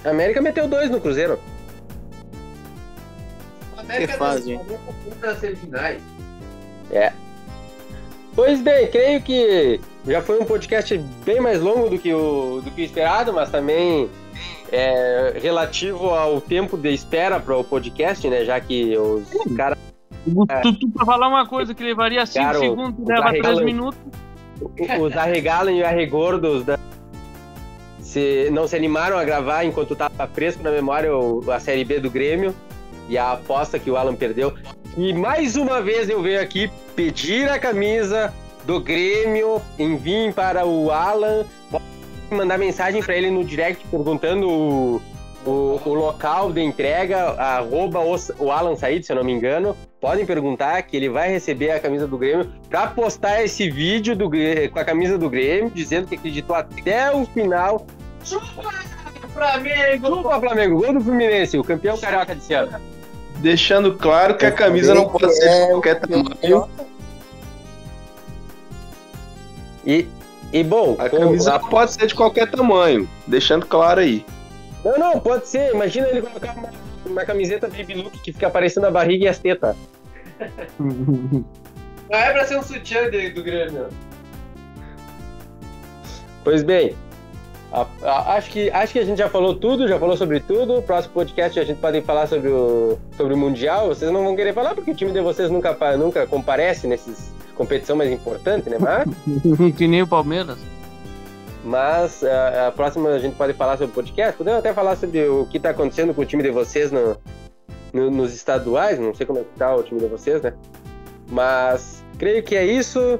a América meteu dois no Cruzeiro. Que fase, hein? nas semifinais. Pois bem, creio que já foi um podcast bem mais longo do que o, do que o esperado, mas também é, relativo ao tempo de espera para o podcast, né? Já que os caras Tu, tu pra falar uma coisa que levaria 5 Cara, o- segundos, leva 3 Barrigão- minutos. Os arregalam e arregordos da... se, não se animaram a gravar enquanto tava fresco na memória a Série B do Grêmio e a aposta que o Alan perdeu. E mais uma vez eu venho aqui pedir a camisa do Grêmio, enviem para o Alan, mandar mensagem para ele no direct perguntando o, o, o local de entrega, arroba o, o Alan Said, se eu não me engano. Podem perguntar que ele vai receber a camisa do Grêmio para postar esse vídeo do, com a camisa do Grêmio, dizendo que acreditou até o final. Chupa, Flamengo! Chupa, Flamengo, gol do Fluminense, o campeão carioca desse ano. Deixando claro que a camisa não pode ser de qualquer tamanho. E, e bom, A camisa não pode ser de qualquer tamanho. Deixando claro aí. Não, não, pode ser. Imagina ele colocar uma, uma camiseta Baby Look que fica aparecendo a barriga e as tetas. Não é pra ser um sutiã de- do Grêmio. Pois bem, a- a- acho, que, acho que a gente já falou tudo, já falou sobre tudo. Próximo podcast a gente pode falar sobre o, sobre o Mundial. Vocês não vão querer falar porque o time de vocês nunca, nunca comparece nessas competição mais importante, né? Mas, [LAUGHS] que nem o Palmeiras. Mas a, a próxima a gente pode falar sobre o podcast. Podemos até falar sobre o que está acontecendo com o time de vocês no, no- nos estaduais. Não sei como é que tá o time de vocês, né? Mas creio que é isso.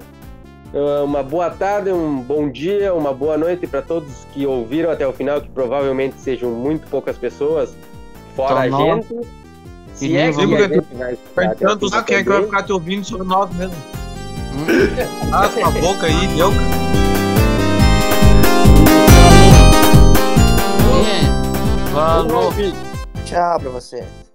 Uh, Uma boa tarde, um bom dia, uma boa noite para todos que ouviram até o final, que provavelmente sejam muito poucas pessoas, fora Então, a gente. E Se nem é que vamos- a gente vai tanto quem é que vai ficar te ouvindo sobre nós mesmo. [LAUGHS] Ah, sua boca aí, deu, cara. Falou. Tchau pra vocês.